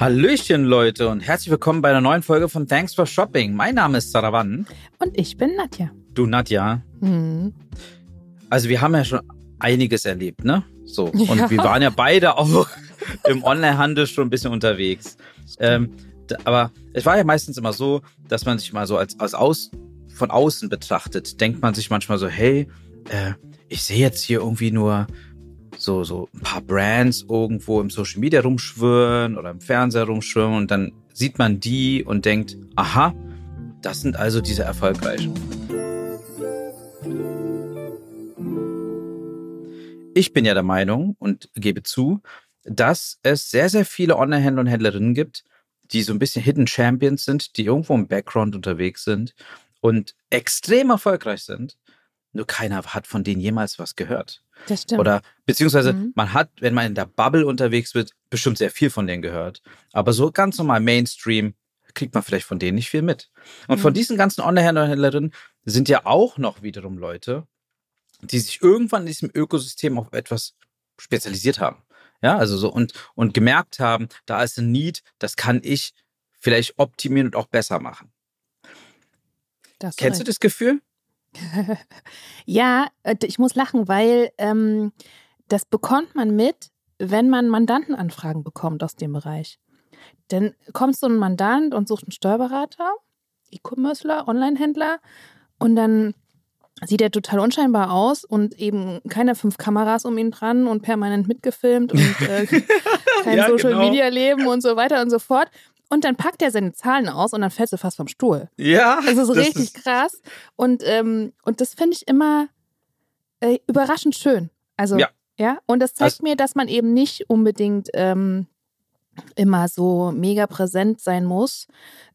Hallöchen, Leute, und herzlich willkommen bei einer neuen Folge von Thanks for Shopping. Mein Name ist Sarawan. Und ich bin Nadja. Du, Nadja. Hm. Also, wir haben ja schon einiges erlebt, ne? So. Und Ja. wir waren ja beide auch im Onlinehandel schon ein bisschen unterwegs. Ähm, aber es war ja meistens immer so, dass man sich mal so als, als aus, von außen betrachtet, denkt man sich manchmal so, hey, äh, ich sehe jetzt hier irgendwie nur so, so ein paar Brands irgendwo im Social Media rumschwirren oder im Fernseher rumschwirren und dann sieht man die und denkt, aha, das sind also diese erfolgreichen. Ich bin ja der Meinung und gebe zu, dass es sehr, sehr viele Online-Händler und Händlerinnen gibt, die so ein bisschen Hidden Champions sind, die irgendwo im Background unterwegs sind und extrem erfolgreich sind. Nur keiner hat von denen jemals was gehört. Das stimmt. Oder beziehungsweise Mhm. man hat, wenn man in der Bubble unterwegs wird, bestimmt sehr viel von denen gehört. Aber so ganz normal Mainstream kriegt man vielleicht von denen nicht viel mit. Und von Mhm. diesen ganzen Online-Händlern und Händlerinnen sind ja auch noch wiederum Leute, die sich irgendwann in diesem Ökosystem auf etwas spezialisiert haben. Ja, also so und, und gemerkt haben, da ist ein Need, das kann ich vielleicht optimieren und auch besser machen. Das Kennst du das Gefühl? Ja, äh, ich muss lachen, weil ähm, das bekommt man mit, wenn man Mandantenanfragen bekommt aus dem Bereich. Dann kommt so ein Mandant und sucht einen Steuerberater, E-Commercer, Online-Händler und dann sieht er total unscheinbar aus und eben keine fünf Kameras um ihn dran und permanent mitgefilmt und äh, kein Ja, Social genau. Media Leben und so weiter und so fort. Und dann packt er seine Zahlen aus und dann fällst du fast vom Stuhl. Ja. Das ist richtig krass. Und, ähm, und das finde ich immer äh, überraschend schön. Also, Ja. ja. Und das zeigt Also- mir, dass man eben nicht unbedingt ähm, immer so mega präsent sein muss,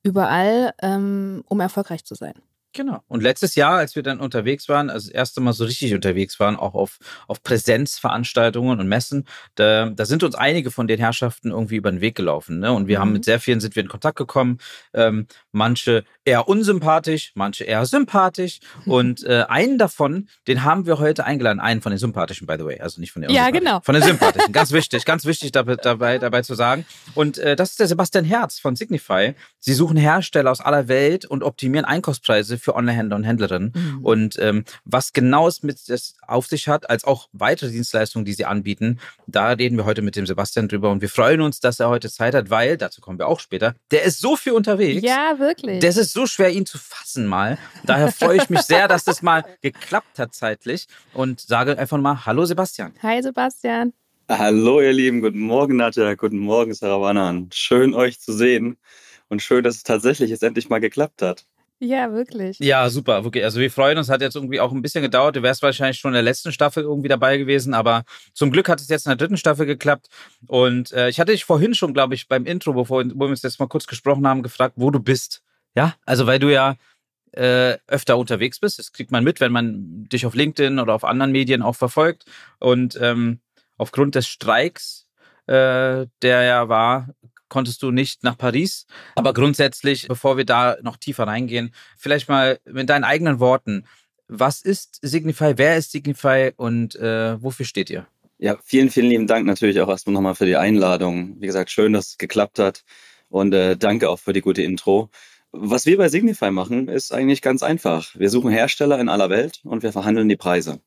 überall, ähm, um erfolgreich zu sein. Genau. Und letztes Jahr, als wir dann unterwegs waren, also das erste Mal so richtig unterwegs waren, auch auf, auf Präsenzveranstaltungen und Messen, da, da sind uns einige von den Herrschaften irgendwie über den Weg gelaufen. Ne? Und wir haben Mhm. mit sehr vielen sind wir in Kontakt gekommen. Ähm, manche eher unsympathisch, manche eher sympathisch. Und äh, einen davon, den haben wir heute eingeladen. Einen von den sympathischen, by the way. Also nicht von den Ja, genau. Von den sympathischen. ganz wichtig, ganz wichtig dabei, dabei, dabei zu sagen. Und äh, das ist der Sebastian Herz von Signify. Sie suchen Hersteller aus aller Welt und optimieren Einkaufspreise für Online-Händler und Händlerinnen. Mhm. Und ähm, was genau es mit das auf sich hat, als auch weitere Dienstleistungen, die sie anbieten, da reden wir heute mit dem Sebastian drüber. Und wir freuen uns, dass er heute Zeit hat, weil, dazu kommen wir auch später, der ist so viel unterwegs. Ja, wirklich. Das ist so schwer, ihn zu fassen mal. Daher freue ich mich sehr, dass das mal geklappt hat zeitlich und sage einfach mal Hallo Sebastian. Hi, Sebastian. Hallo ihr Lieben, guten Morgen Nadja, guten Morgen Sarawanan. Schön euch zu sehen und schön, dass es tatsächlich jetzt endlich mal geklappt hat. Ja, wirklich. Ja, super, wirklich. Also wir freuen uns, hat jetzt irgendwie auch ein bisschen gedauert. Du wärst wahrscheinlich schon in der letzten Staffel irgendwie dabei gewesen, aber zum Glück hat es jetzt in der dritten Staffel geklappt. Und äh, ich hatte dich vorhin schon, glaube ich, beim Intro, bevor wo wir uns jetzt mal kurz gesprochen haben, gefragt, wo du bist. Ja, also weil du ja äh, öfter unterwegs bist. Das kriegt man mit, wenn man dich auf LinkedIn oder auf anderen Medien auch verfolgt. Und ähm, aufgrund des Streiks, äh, der ja war, konntest du nicht nach Paris. Aber grundsätzlich, bevor wir da noch tiefer reingehen, vielleicht mal mit deinen eigenen Worten. Was ist Signify? Wer ist Signify und äh, wofür steht ihr? Ja, vielen, vielen lieben Dank natürlich auch erstmal nochmal für die Einladung. Wie gesagt, schön, dass es geklappt hat und äh, danke auch für die gute Intro. Was wir bei Signify machen, ist eigentlich ganz einfach. Wir suchen Hersteller in aller Welt und wir verhandeln die Preise.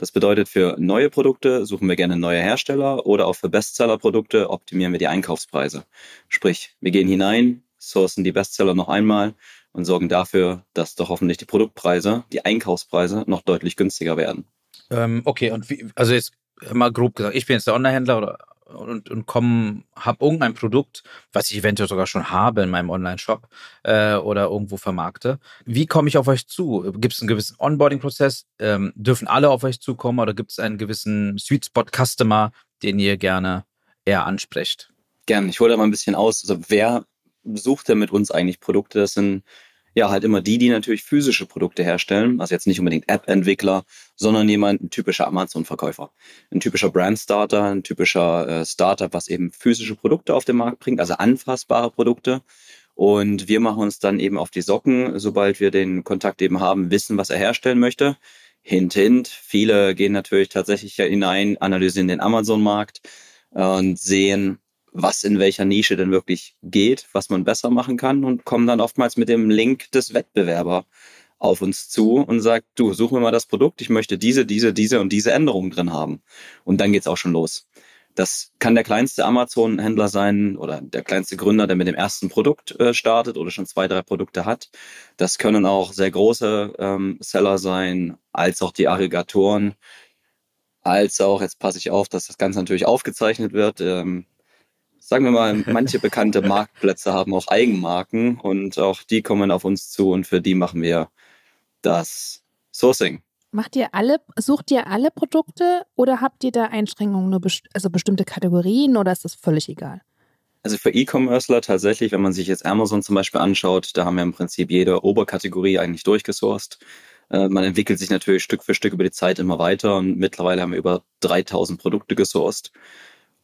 Das bedeutet, für neue Produkte suchen wir gerne neue Hersteller oder auch für Bestseller-Produkte optimieren wir die Einkaufspreise. Sprich, wir gehen hinein, sourcen die Bestseller noch einmal und sorgen dafür, dass doch hoffentlich die Produktpreise, die Einkaufspreise noch deutlich günstiger werden. Ähm, okay, und wie, also jetzt mal grob gesagt, ich bin jetzt der Online-Händler oder und, und komm, habe irgendein Produkt, was ich eventuell sogar schon habe in meinem Online-Shop äh, oder irgendwo vermarkte. Wie komme ich auf euch zu? Gibt es einen gewissen Onboarding-Prozess? Ähm, dürfen alle auf euch zukommen oder gibt es einen gewissen Sweet Spot-Customer, den ihr gerne eher ansprecht? Gern. Ich hole da mal ein bisschen aus. Also wer sucht denn mit uns eigentlich Produkte? Das sind ja halt immer die, die natürlich physische Produkte herstellen. Also jetzt nicht unbedingt App-Entwickler, sondern jemand, ein typischer Amazon-Verkäufer. Ein typischer Brand-Starter, ein typischer äh, Startup, was eben physische Produkte auf den Markt bringt, also anfassbare Produkte. Und wir machen uns dann eben auf die Socken, sobald wir den Kontakt eben haben, wissen, was er herstellen möchte. Hint, hint. Viele gehen natürlich tatsächlich hinein, analysieren den Amazon-Markt und sehen, was in welcher Nische denn wirklich geht, was man besser machen kann und kommen dann oftmals mit dem Link des Wettbewerbers auf uns zu und sagt, du, such mir mal das Produkt, ich möchte diese, diese, diese und diese Änderungen drin haben. Und dann geht's auch schon los. Das kann der kleinste Amazon-Händler sein oder der kleinste Gründer, der mit dem ersten Produkt äh, startet oder schon zwei, drei Produkte hat. Das können auch sehr große ähm, Seller sein, als auch die Aggregatoren, als auch, jetzt passe ich auf, dass das Ganze natürlich aufgezeichnet wird. Ähm, sagen wir mal, manche bekannte Marktplätze haben auch Eigenmarken und auch die kommen auf uns zu und für die machen wir das Sourcing. Macht ihr alle, sucht ihr alle Produkte oder habt ihr da Einschränkungen, nur best also bestimmte Kategorien oder ist das völlig egal? Also für E-Commercer tatsächlich, wenn man sich jetzt Amazon zum Beispiel anschaut, da haben wir im Prinzip jede Oberkategorie eigentlich durchgesourced. Äh, man entwickelt sich natürlich Stück für Stück über die Zeit immer weiter und mittlerweile haben wir über 3000 Produkte gesourced.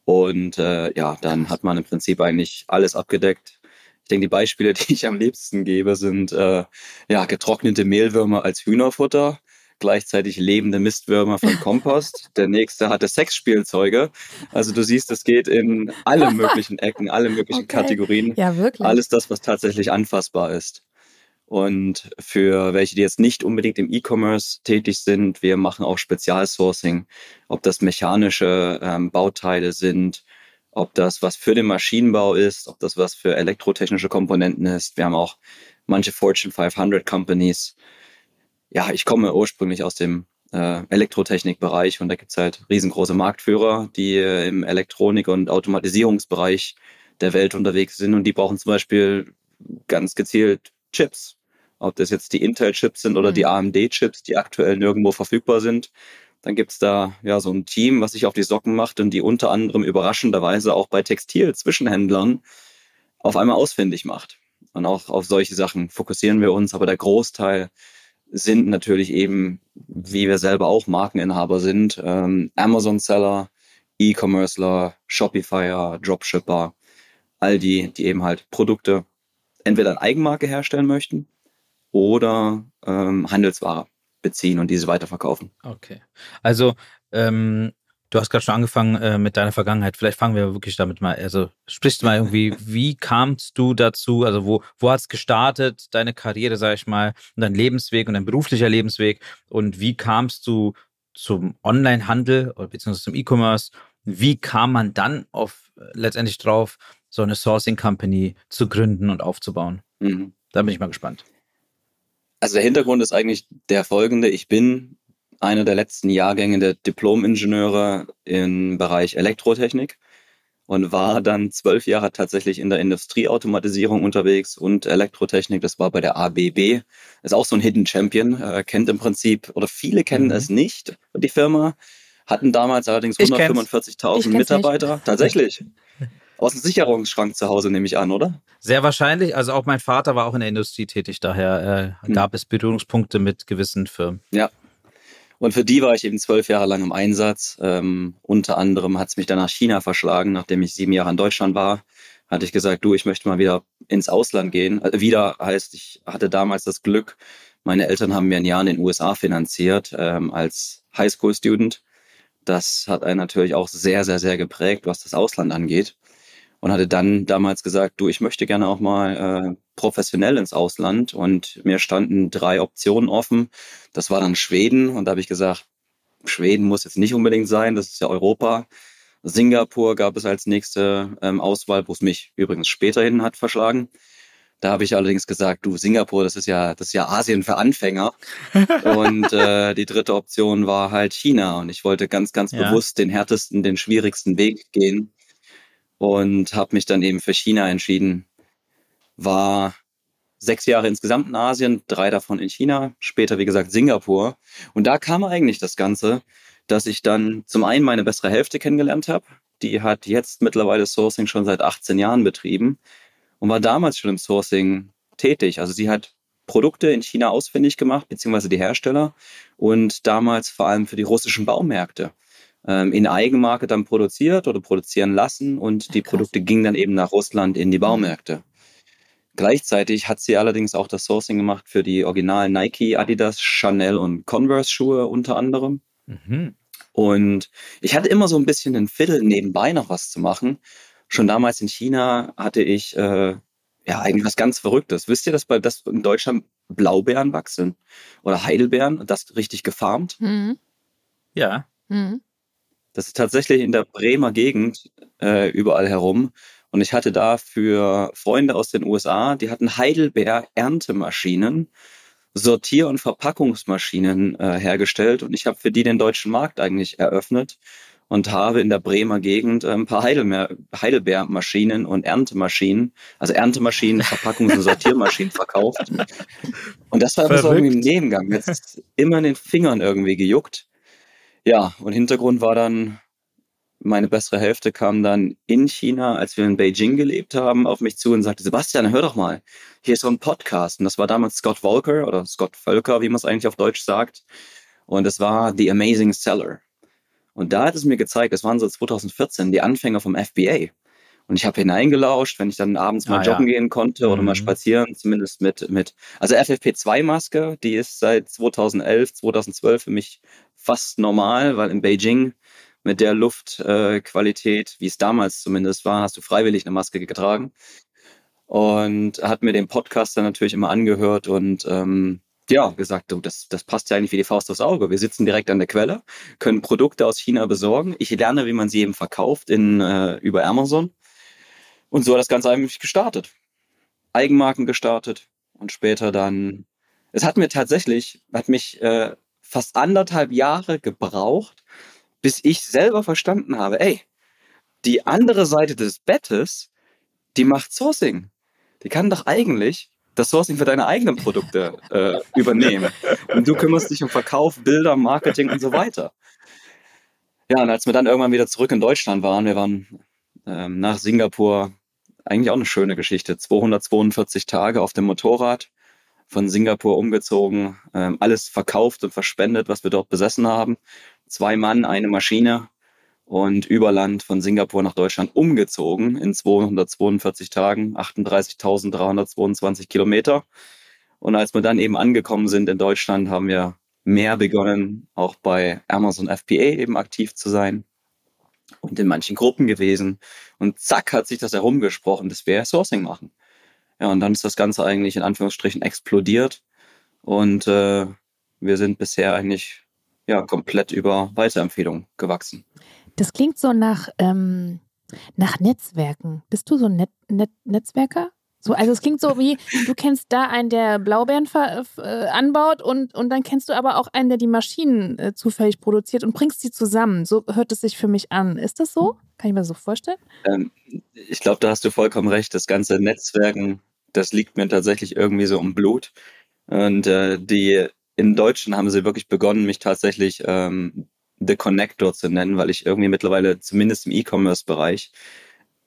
Und äh, ja, dann hat man im Prinzip eigentlich alles abgedeckt. Ich denke, die Beispiele, die ich am liebsten gebe, sind äh, ja getrocknete Mehlwürmer als Hühnerfutter, gleichzeitig lebende Mistwürmer von Kompost. Der nächste hatte Sexspielzeuge. Also du siehst, es geht in alle möglichen Ecken, alle möglichen okay. Kategorien. Ja, wirklich. Alles das, was tatsächlich anfassbar ist. Und für welche, die jetzt nicht unbedingt im E-Commerce tätig sind, wir machen auch Spezialsourcing, ob das mechanische ähm, Bauteile sind, ob das was für den Maschinenbau ist, ob das was für elektrotechnische Komponenten ist. Wir haben auch manche Fortune 500 Companies. Ja, ich komme ursprünglich aus dem äh, Elektrotechnikbereich und da gibt's halt riesengroße Marktführer, die äh, im Elektronik- und Automatisierungsbereich der Welt unterwegs sind und die brauchen zum Beispiel ganz gezielt Chips. Ob das jetzt die Intel-Chips sind oder mhm. die AMD-Chips, die aktuell nirgendwo verfügbar sind. Dann gibt es da ja so ein Team, was sich auf die Socken macht und die unter anderem überraschenderweise auch bei Textil-Zwischenhändlern auf einmal ausfindig macht. Und auch auf solche Sachen fokussieren wir uns, aber der Großteil sind natürlich eben, wie wir selber auch Markeninhaber sind, ähm, Amazon-Seller, E-Commercer, Shopifyer, Dropshipper, all die, die eben halt Produkte entweder eine Eigenmarke herstellen möchten oder ähm, Handelsware beziehen und diese weiterverkaufen. Okay. Also ähm, du hast gerade schon angefangen äh, mit deiner Vergangenheit. Vielleicht fangen wir wirklich damit mal, also sprichst du mal irgendwie, wie kamst du dazu? Also wo, wo hat es gestartet, deine Karriere, sag ich mal, und dein Lebensweg und dein beruflicher Lebensweg? Und wie kamst du zum Online-Handel oder beziehungsweise zum E-Commerce? Wie kam man dann auf äh, letztendlich drauf, so eine Sourcing Company zu gründen und aufzubauen. Mhm. Da bin ich mal gespannt. Also der Hintergrund ist eigentlich der folgende. Ich bin einer der letzten Jahrgänge der Diplom-Ingenieure im Bereich Elektrotechnik und war dann zwölf Jahre tatsächlich in der Industrieautomatisierung unterwegs und Elektrotechnik. Das war bei der ABB. Ist auch so ein Hidden Champion. Äh, kennt im Prinzip, oder viele kennen mhm. es nicht, die Firma. Hatten damals allerdings 145.000 Mitarbeiter. Nicht. Tatsächlich. Aus dem Sicherungsschrank zu Hause, nehme ich an, oder? Sehr wahrscheinlich. Also auch mein Vater war auch in der Industrie tätig, daher äh, hm. gab es Berührungspunkte mit gewissen Firmen. Ja. Und für die war ich eben zwölf Jahre lang im Einsatz. Ähm, unter anderem hat es mich dann nach China verschlagen, nachdem ich sieben Jahre in Deutschland war. Hatte ich gesagt, du, ich möchte mal wieder ins Ausland gehen. Also wieder heißt, ich hatte damals das Glück, meine Eltern haben mir ein Jahr in den USA finanziert ähm, als Highschool-Student. Das hat einen natürlich auch sehr, sehr, sehr geprägt, was das Ausland angeht und hatte dann damals gesagt, du, ich möchte gerne auch mal äh, professionell ins Ausland und mir standen drei Optionen offen. Das war dann Schweden und da habe ich gesagt, Schweden muss jetzt nicht unbedingt sein, das ist ja Europa. Singapur gab es als nächste ähm, Auswahl, wo es mich übrigens späterhin hat verschlagen. Da habe ich allerdings gesagt, du, Singapur, das ist ja, das ist ja Asien für Anfänger. und äh, die dritte Option war halt China. Und ich wollte ganz, ganz ja. bewusst den härtesten, den schwierigsten Weg gehen und habe mich dann eben für China entschieden. War sechs Jahre insgesamt in Asien, drei davon in China, später wie gesagt Singapur. Und da kam eigentlich das Ganze, dass ich dann zum einen meine bessere Hälfte kennengelernt habe. Die hat jetzt mittlerweile Sourcing schon seit 18 Jahren betrieben und war damals schon im Sourcing tätig. Also sie hat Produkte in China ausfindig gemacht, beziehungsweise die Hersteller und damals vor allem für die russischen Baumärkte in Eigenmarke dann produziert oder produzieren lassen und die Krass. Produkte gingen dann eben nach Russland in die Baumärkte. Gleichzeitig hat sie allerdings auch das Sourcing gemacht für die originalen Nike, Adidas, Chanel und Converse Schuhe unter anderem. Mhm. Und ich hatte immer so ein bisschen ein Viertel nebenbei noch was zu machen schon damals in China hatte ich äh, ja eigentlich was ganz Verrücktes. Wisst ihr, dass bei das in Deutschland Blaubeeren wachsen oder Heidelbeeren und das richtig gefarmt? Mhm. Ja. Mhm. Das ist tatsächlich in der Bremer Gegend äh, überall herum. Und ich hatte da für Freunde aus den USA, die hatten Heidelbeer-Erntemaschinen, Sortier- und Verpackungsmaschinen äh, hergestellt. Und ich habe für die den deutschen Markt eigentlich eröffnet und habe in der Bremer Gegend äh, ein paar Heidelbeer, Heidelbeermaschinen und Erntemaschinen, also Erntemaschinen, Verpackungs- und Sortiermaschinen verkauft. Und das war immer so irgendwie im Nebengang. Jetzt immer in den Fingern irgendwie gejuckt. Ja, und Hintergrund war dann, meine bessere Hälfte kam dann in China, als wir in Beijing gelebt haben, auf mich zu und sagte, Sebastian, hör doch mal, hier ist so ein Podcast. Und das war damals Scott Volker oder Scott Völker, wie man es eigentlich auf Deutsch sagt. Und es war The Amazing Seller. Und da hat es mir gezeigt, das waren so 2014 die Anfänger vom FBA. Und ich habe hineingelauscht, wenn ich dann abends mal ah, joggen ja. gehen konnte oder mhm. mal spazieren, zumindest mit, mit, also FFP2-Maske, die ist seit 2011, 2012 für mich fast normal, weil in Beijing mit der Luftqualität, äh, wie es damals zumindest war, hast du freiwillig eine Maske getragen. Und hat mir den Podcast dann natürlich immer angehört und ähm, ja, gesagt, du, das, das passt ja eigentlich wie die Faust aufs Auge. Wir sitzen direkt an der Quelle, können Produkte aus China besorgen. Ich lerne, wie man sie eben verkauft in, äh, über Amazon. Und so hat das Ganze eigentlich gestartet. Eigenmarken gestartet und später dann. Es hat mir tatsächlich, hat mich äh, fast anderthalb Jahre gebraucht, bis ich selber verstanden habe, ey, die andere Seite des Bettes, die macht Sourcing. Die kann doch eigentlich das Sourcing für deine eigenen Produkte äh, übernehmen. Und du kümmerst dich um Verkauf, Bilder, Marketing und so weiter. Ja, und als wir dann irgendwann wieder zurück in Deutschland waren, wir waren ähm, nach Singapur, eigentlich auch eine schöne Geschichte, 242 Tage auf dem Motorrad, von Singapur umgezogen, ähm, alles verkauft und verspendet, was wir dort besessen haben. Zwei Mann, eine Maschine und über Land von Singapur nach Deutschland umgezogen in 242 Tagen, 38.322 Kilometer. Und als wir dann eben angekommen sind in Deutschland, haben wir mehr begonnen, auch bei Amazon FBA eben aktiv zu sein und in manchen Gruppen gewesen. Und zack hat sich das herumgesprochen, dass wir Sourcing machen. Ja, und dann ist das Ganze eigentlich in Anführungsstrichen explodiert. Und äh, wir sind bisher eigentlich ja komplett über Weiterempfehlungen gewachsen. Das klingt so nach, ähm, nach Netzwerken. Bist du so ein Net Net Netzwerker? So, also es klingt so wie, du kennst da einen, der Blaubeeren äh, anbaut und, und dann kennst du aber auch einen, der die Maschinen äh, zufällig produziert und bringst sie zusammen. So hört es sich für mich an. Ist das so? Kann ich mir so vorstellen? Ähm, ich glaube, da hast du vollkommen recht. Das ganze Netzwerken, das liegt mir tatsächlich irgendwie so im Blut. Und äh, die in Deutschen haben sie wirklich begonnen, mich tatsächlich ähm, The Connector zu nennen, weil ich irgendwie mittlerweile zumindest im E-Commerce-Bereich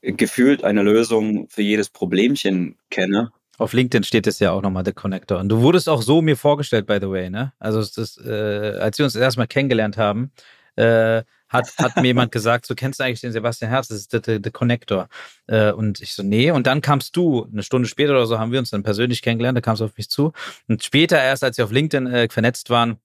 gefühlt eine Lösung für jedes Problemchen kenne. Auf LinkedIn steht es ja auch nochmal The Connector. Und du wurdest auch so mir vorgestellt, by the way, ne? Also das, äh, als wir uns erstmal kennengelernt haben, äh, hat, hat mir jemand gesagt, so kennst du eigentlich den Sebastian Herz, das ist der, der, der Connector. Äh, und ich so, nee. Und dann kamst du, eine Stunde später oder so haben wir uns dann persönlich kennengelernt, da kamst du auf mich zu. Und später erst, als wir auf LinkedIn äh, vernetzt waren,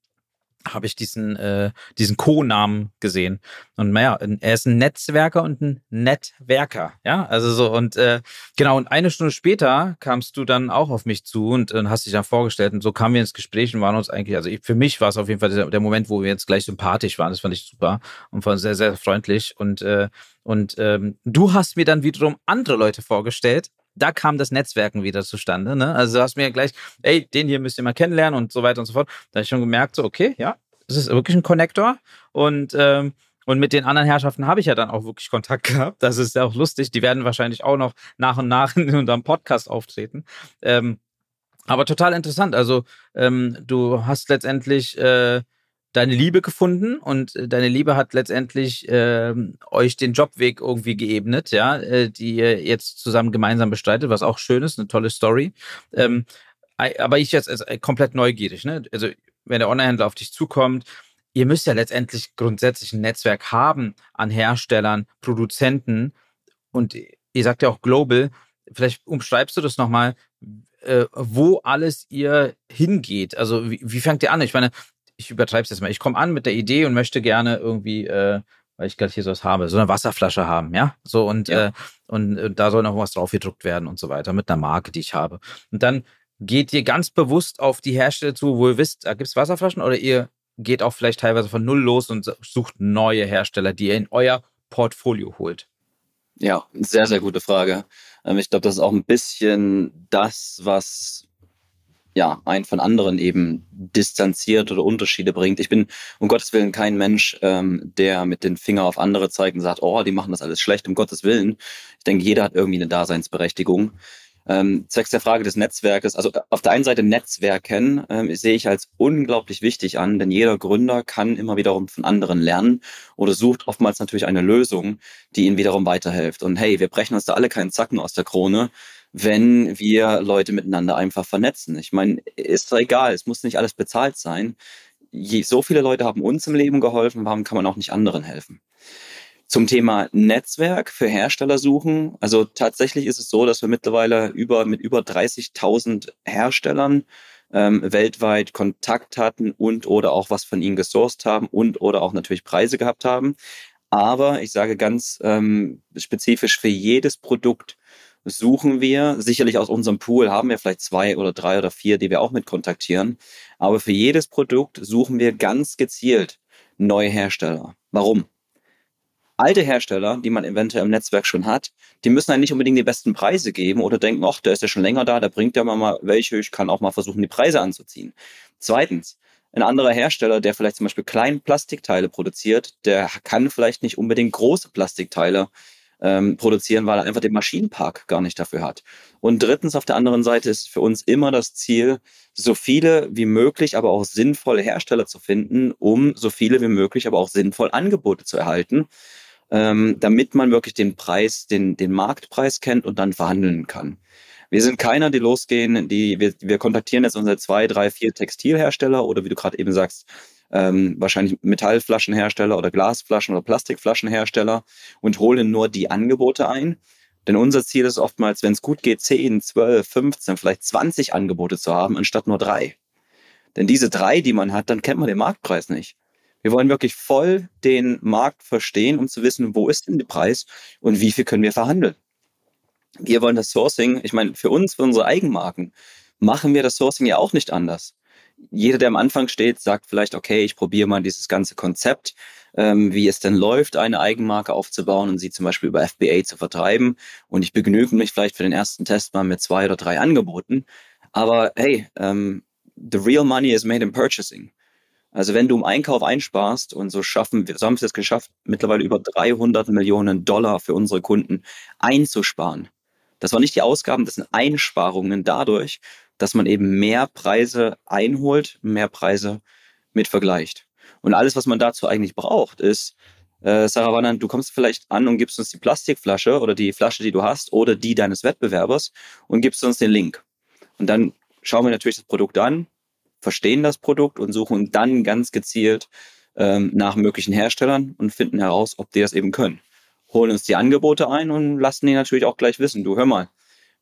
habe ich diesen, äh, diesen Co-Namen gesehen. Und naja, er ist ein Netzwerker und ein Netzwerker. Ja, also so. Und äh, genau, und eine Stunde später kamst du dann auch auf mich zu und, und hast dich dann vorgestellt. Und so kamen wir ins Gespräch und waren uns eigentlich, also ich, für mich war es auf jeden Fall der, der, Moment, wo wir jetzt gleich sympathisch waren. Das fand ich super und war sehr, sehr freundlich. Und, äh, und ähm, du hast mir dann wiederum andere Leute vorgestellt da kam das Netzwerken wieder zustande. Ne? Also du hast mir gleich, ey, den hier müsst ihr mal kennenlernen und so weiter und so fort. Da habe ich schon gemerkt, so, okay, ja, es ist wirklich ein Connector. Und, ähm, und mit den anderen Herrschaften habe ich ja dann auch wirklich Kontakt gehabt. Das ist ja auch lustig. Die werden wahrscheinlich auch noch nach und nach in unserem Podcast auftreten. Ähm, aber total interessant. Also ähm, du hast letztendlich äh, deine Liebe gefunden und äh, deine Liebe hat letztendlich äh, euch den Jobweg irgendwie geebnet, ja, äh, die ihr jetzt zusammen gemeinsam bestreitet, was auch schön ist, eine tolle Story. Ähm, aber ich jetzt also komplett neugierig, ne? Also wenn der Onlinehändler auf dich zukommt, ihr müsst ja letztendlich grundsätzlich ein Netzwerk haben an Herstellern, Produzenten und ihr sagt ja auch global. Vielleicht umschreibst du das nochmal, äh, wo alles ihr hingeht. Also wie, wie fängt ihr an? Ich meine, ich übertreibe es jetzt mal. Ich komme an mit der Idee und möchte gerne irgendwie äh, weil ich gerade hier sowas habe, so eine Wasserflasche haben, ja, so und ja. Äh, und äh, da soll noch was drauf gedruckt werden und so weiter mit einer Marke, die ich habe. Und dann geht ihr ganz bewusst auf die Hersteller zu, wo ihr wisst, da gibt es Wasserflaschen oder ihr geht auch vielleicht teilweise von null los und sucht neue Hersteller, die ihr in euer Portfolio holt? Ja, sehr, sehr gute Frage. Ähm, ich glaube, das ist auch ein bisschen das, was ja, einen von anderen eben distanziert oder Unterschiede bringt. Ich bin um Gottes Willen kein Mensch, ähm, der mit den Finger auf andere zeigt und sagt, oh, die machen das alles schlecht, um Gottes Willen. Ich denke, jeder hat irgendwie eine Daseinsberechtigung. Ähm, zwecks der Frage des Netzwerkes, also auf der einen Seite Netzwerken ähm, sehe ich als unglaublich wichtig an, denn jeder Gründer kann immer wiederum von anderen lernen oder sucht oftmals natürlich eine Lösung, die ihnen wiederum weiterhilft. Und hey, wir brechen uns da alle keinen Zacken aus der Krone, wenn wir Leute miteinander einfach vernetzen. Ich meine, ist doch egal, es muss nicht alles bezahlt sein. Je, so viele Leute haben uns im Leben geholfen, warum kann man auch nicht anderen helfen? Zum Thema Netzwerk für Hersteller suchen. Also tatsächlich ist es so, dass wir mittlerweile über, mit über 30.000 Herstellern ähm, weltweit Kontakt hatten und oder auch was von ihnen gesourced haben und oder auch natürlich Preise gehabt haben. Aber ich sage ganz ähm, spezifisch für jedes Produkt suchen wir. Sicherlich aus unserem Pool haben wir vielleicht zwei oder drei oder vier, die wir auch mit kontaktieren. Aber für jedes Produkt suchen wir ganz gezielt neue Hersteller. Warum? alte Hersteller, die man eventuell im Netzwerk schon hat, die müssen eigentlich nicht unbedingt die besten Preise geben oder denken, ach, der ist ja schon länger da, da bringt ja mal welche, ich kann auch mal versuchen, die Preise anzuziehen. Zweitens, ein anderer Hersteller, der vielleicht zum Beispiel kleine Plastikteile produziert, der kann vielleicht nicht unbedingt große Plastikteile ähm, produzieren, weil er einfach den Maschinenpark gar nicht dafür hat. Und drittens, auf der anderen Seite ist für uns immer das Ziel, so viele wie möglich, aber auch sinnvolle Hersteller zu finden, um so viele wie möglich, aber auch sinnvoll Angebote zu erhalten ähm, damit man wirklich den Preis, den, den Marktpreis kennt und dann verhandeln kann. Wir sind keiner, die losgehen, die wir, wir kontaktieren jetzt unsere zwei, drei, vier Textilhersteller oder wie du gerade eben sagst, ähm, wahrscheinlich Metallflaschenhersteller oder Glasflaschen oder Plastikflaschenhersteller und holen nur die Angebote ein. Denn unser Ziel ist oftmals, wenn es gut geht, 10, 12, 15, vielleicht 20 Angebote zu haben, anstatt nur drei. Denn diese drei, die man hat, dann kennt man den Marktpreis nicht. Wir wollen wirklich voll den Markt verstehen, um zu wissen, wo ist denn der Preis und wie viel können wir verhandeln. Wir wollen das Sourcing, ich meine, für uns, für unsere Eigenmarken, machen wir das Sourcing ja auch nicht anders. Jeder, der am Anfang steht, sagt vielleicht, okay, ich probiere mal dieses ganze Konzept, ähm, wie es denn läuft, eine Eigenmarke aufzubauen und sie zum Beispiel über FBA zu vertreiben. Und ich begnüge mich vielleicht für den ersten Test mal mit zwei oder drei Angeboten. Aber hey, ähm, the real money is made in purchasing. Also wenn du im Einkauf einsparst und so schaffen wir, so haben wir es geschafft, mittlerweile über 300 Millionen Dollar für unsere Kunden einzusparen. Das war nicht die Ausgaben, das sind Einsparungen dadurch, dass man eben mehr Preise einholt, mehr Preise mit vergleicht. Und alles, was man dazu eigentlich braucht, ist, äh, Sarah Wannan, du kommst vielleicht an und gibst uns die Plastikflasche oder die Flasche, die du hast oder die deines Wettbewerbers und gibst uns den Link. Und dann schauen wir natürlich das Produkt an, verstehen das Produkt und suchen dann ganz gezielt ähm, nach möglichen Herstellern und finden heraus, ob die das eben können. Holen uns die Angebote ein und lassen die natürlich auch gleich wissen, du hör mal,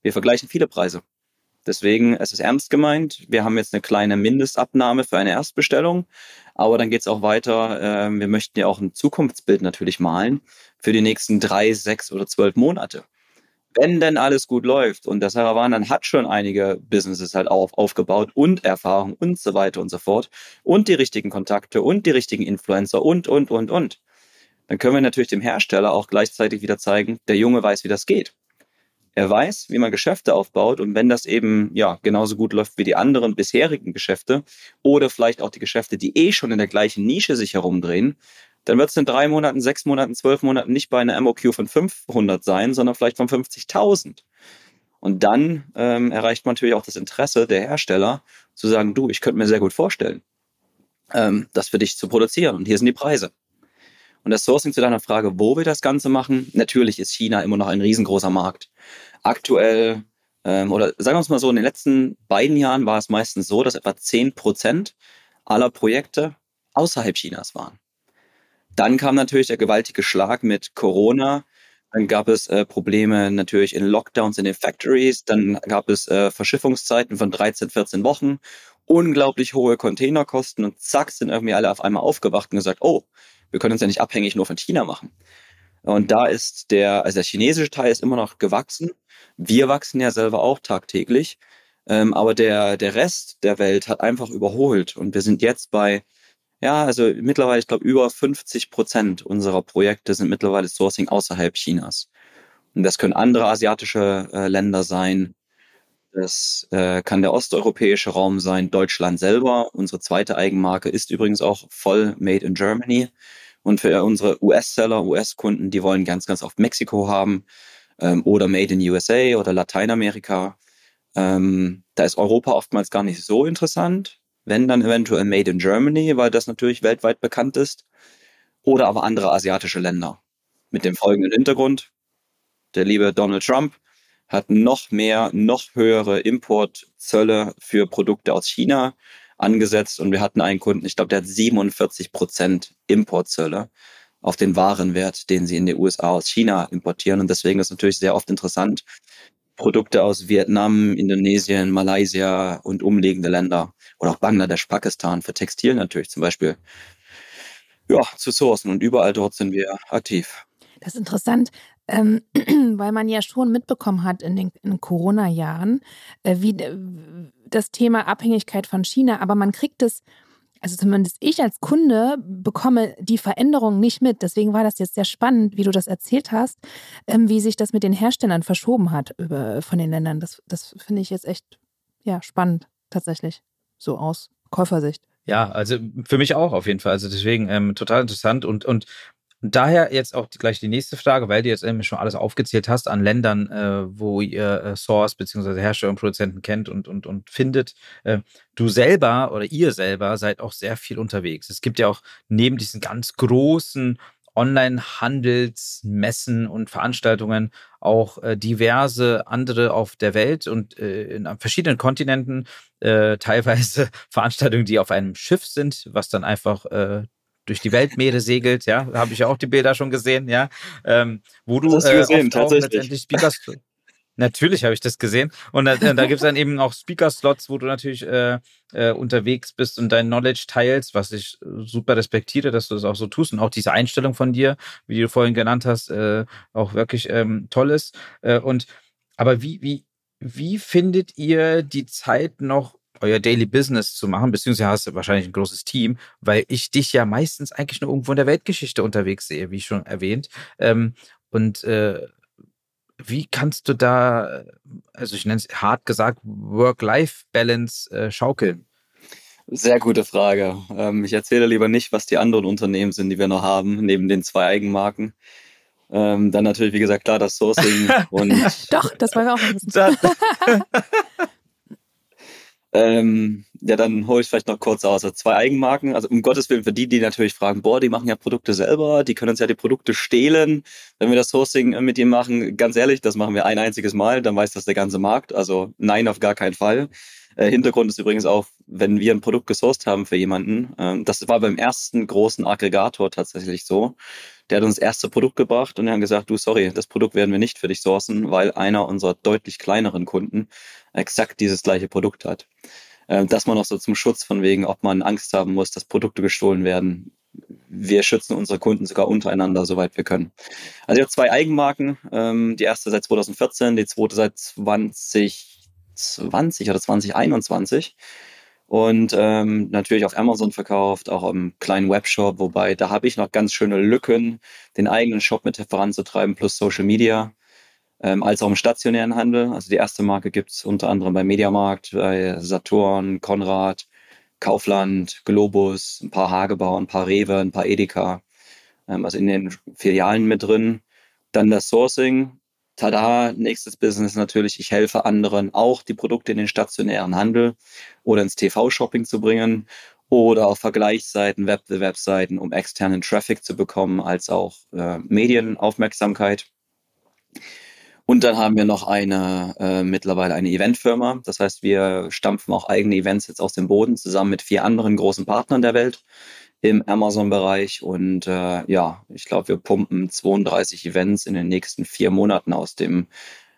wir vergleichen viele Preise. Deswegen, es ist ernst gemeint. Wir haben jetzt eine kleine Mindestabnahme für eine Erstbestellung, aber dann geht es auch weiter. Ähm, wir möchten ja auch ein Zukunftsbild natürlich malen für die nächsten drei, sechs oder zwölf Monate wenn denn alles gut läuft und der Saravan hat schon einige Businesses halt auf, aufgebaut und Erfahrung und so weiter und so fort und die richtigen Kontakte und die richtigen Influencer und, und, und, und, dann können wir natürlich dem Hersteller auch gleichzeitig wieder zeigen, der Junge weiß, wie das geht. Er weiß, wie man Geschäfte aufbaut und wenn das eben ja genauso gut läuft wie die anderen bisherigen Geschäfte oder vielleicht auch die Geschäfte, die eh schon in der gleichen Nische sich herumdrehen, dann wird es in drei Monaten, sechs Monaten, zwölf Monaten nicht bei einer MOQ von 500 sein, sondern vielleicht von 50.000. Und dann ähm, erreicht man natürlich auch das Interesse der Hersteller zu sagen, du, ich könnte mir sehr gut vorstellen, ähm, das für dich zu produzieren. Und hier sind die Preise. Und das Sourcing zu deiner Frage, wo wir das Ganze machen, natürlich ist China immer noch ein riesengroßer Markt. Aktuell, ähm, oder sagen wir es mal so, in den letzten beiden Jahren war es meistens so, dass etwa 10 Prozent aller Projekte außerhalb Chinas waren. Dann kam natürlich der gewaltige Schlag mit Corona. Dann gab es äh, Probleme natürlich in Lockdowns in den Factories. Dann gab es äh, Verschiffungszeiten von 13, 14 Wochen. unglaublich hohe Containerkosten und zack, sind irgendwie alle auf einmal aufgewacht und gesagt, oh, wir können uns ja nicht abhängig nur von China machen. Und da ist der, also der chinesische Teil ist immer noch gewachsen. Wir wachsen ja selber auch tagtäglich. Ähm, aber der, der Rest der Welt hat einfach überholt. Und wir sind jetzt bei, ja, also mittlerweile, ich glaube, über 50 Prozent unserer Projekte sind mittlerweile Sourcing außerhalb Chinas. Und das können andere asiatische äh, Länder sein. Das äh, kann der osteuropäische Raum sein, Deutschland selber. Unsere zweite Eigenmarke ist übrigens auch voll Made in Germany. Und für unsere US-Seller, US-Kunden, die wollen ganz, ganz oft Mexiko haben ähm, oder Made in USA oder Lateinamerika. Ähm, da ist Europa oftmals gar nicht so interessant. Wenn dann eventuell Made in Germany, weil das natürlich weltweit bekannt ist. Oder aber andere asiatische Länder. Mit dem folgenden Hintergrund. Der liebe Donald Trump hat noch mehr, noch höhere Importzölle für Produkte aus China angesetzt und wir hatten einen Kunden, ich glaube, der hat 47 Prozent Importzölle auf den Warenwert, den sie in die USA aus China importieren. Und deswegen ist natürlich sehr oft interessant, Produkte aus Vietnam, Indonesien, Malaysia und umliegende Länder oder auch Bangladesch, Pakistan für Textil natürlich zum Beispiel ja, zu sourcen. Und überall dort sind wir aktiv. Das ist interessant, ähm, weil man ja schon mitbekommen hat in den Corona-Jahren, äh, wie das Thema Abhängigkeit von China, aber man kriegt es, also zumindest ich als Kunde bekomme die Veränderung nicht mit. Deswegen war das jetzt sehr spannend, wie du das erzählt hast, ähm, wie sich das mit den Herstellern verschoben hat über, von den Ländern. Das, das finde ich jetzt echt ja, spannend, tatsächlich, so aus Käufersicht. Ja, also für mich auch auf jeden Fall. Also deswegen ähm, total interessant und, und und daher jetzt auch gleich die nächste Frage, weil du jetzt eben schon alles aufgezählt hast an Ländern, äh, wo ihr äh, Source bzw. Hersteller und Produzenten kennt und, und, und findet. Äh, du selber oder ihr selber seid auch sehr viel unterwegs. Es gibt ja auch neben diesen ganz großen Online-Handelsmessen und Veranstaltungen auch äh, diverse andere auf der Welt und äh, in verschiedenen Kontinenten, äh, teilweise Veranstaltungen, die auf einem Schiff sind, was dann einfach äh, durch die Weltmeere segelt, ja, habe ich ja auch die Bilder schon gesehen, ja, ähm, wo du, das hast du gesehen, äh, tatsächlich. Speakers, Natürlich habe ich das gesehen. Und da, da gibt es dann eben auch Speaker-Slots, wo du natürlich äh, äh, unterwegs bist und dein Knowledge teilst, was ich super respektiere, dass du das auch so tust. Und auch diese Einstellung von dir, wie du vorhin genannt hast, äh, auch wirklich ähm, toll ist. Äh, und aber wie, wie, wie findet ihr die Zeit noch euer Daily Business zu machen, beziehungsweise hast du wahrscheinlich ein großes Team, weil ich dich ja meistens eigentlich nur irgendwo in der Weltgeschichte unterwegs sehe, wie schon erwähnt. Ähm, und äh, wie kannst du da, also ich nenne es hart gesagt, Work-Life-Balance äh, schaukeln? Sehr gute Frage. Ähm, ich erzähle lieber nicht, was die anderen Unternehmen sind, die wir noch haben, neben den zwei Eigenmarken. Ähm, dann natürlich, wie gesagt, klar, das Sourcing und. Doch, das wollen wir auch wissen. Ähm, ja, dann hole ich vielleicht noch kurz aus. Also zwei Eigenmarken. Also um Gottes Willen, für die, die natürlich fragen, boah, die machen ja Produkte selber, die können uns ja die Produkte stehlen. Wenn wir das Sourcing mit ihnen machen, ganz ehrlich, das machen wir ein einziges Mal, dann weiß das der ganze Markt. Also nein, auf gar keinen Fall. Äh, Hintergrund ist übrigens auch, wenn wir ein Produkt gesourced haben für jemanden, ähm, das war beim ersten großen Aggregator tatsächlich so. Der hat uns das erste Produkt gebracht und wir haben gesagt, du, sorry, das Produkt werden wir nicht für dich sourcen, weil einer unserer deutlich kleineren Kunden exakt dieses gleiche Produkt hat. Ähm, das mal noch so zum Schutz von wegen, ob man Angst haben muss, dass Produkte gestohlen werden. Wir schützen unsere Kunden sogar untereinander, soweit wir können. Also ich habe zwei Eigenmarken. Ähm, die erste seit 2014, die zweite seit 2020 oder 2021 und ähm, natürlich auf Amazon verkauft, auch im kleinen Webshop, wobei da habe ich noch ganz schöne Lücken, den eigenen Shop mit voranzutreiben, plus Social Media, ähm, als auch im stationären Handel. Also die erste Marke gibt es unter anderem bei Mediamarkt, bei Saturn, Konrad, Kaufland, Globus, ein paar Hagebau, ein paar Rewe, ein paar Edeka, ähm, also in den Filialen mit drin. Dann das Sourcing, tada, nächstes Business natürlich, ich helfe anderen auch die Produkte in den stationären Handel oder ins TV-Shopping zu bringen oder auf Vergleichsseiten, Web-Webseiten, um externen Traffic zu bekommen, als auch äh, Medienaufmerksamkeit. Und dann haben wir noch eine, äh, mittlerweile eine Eventfirma. Das heißt, wir stampfen auch eigene Events jetzt aus dem Boden zusammen mit vier anderen großen Partnern der Welt im Amazon-Bereich. Und äh, ja, ich glaube, wir pumpen 32 Events in den nächsten vier Monaten aus dem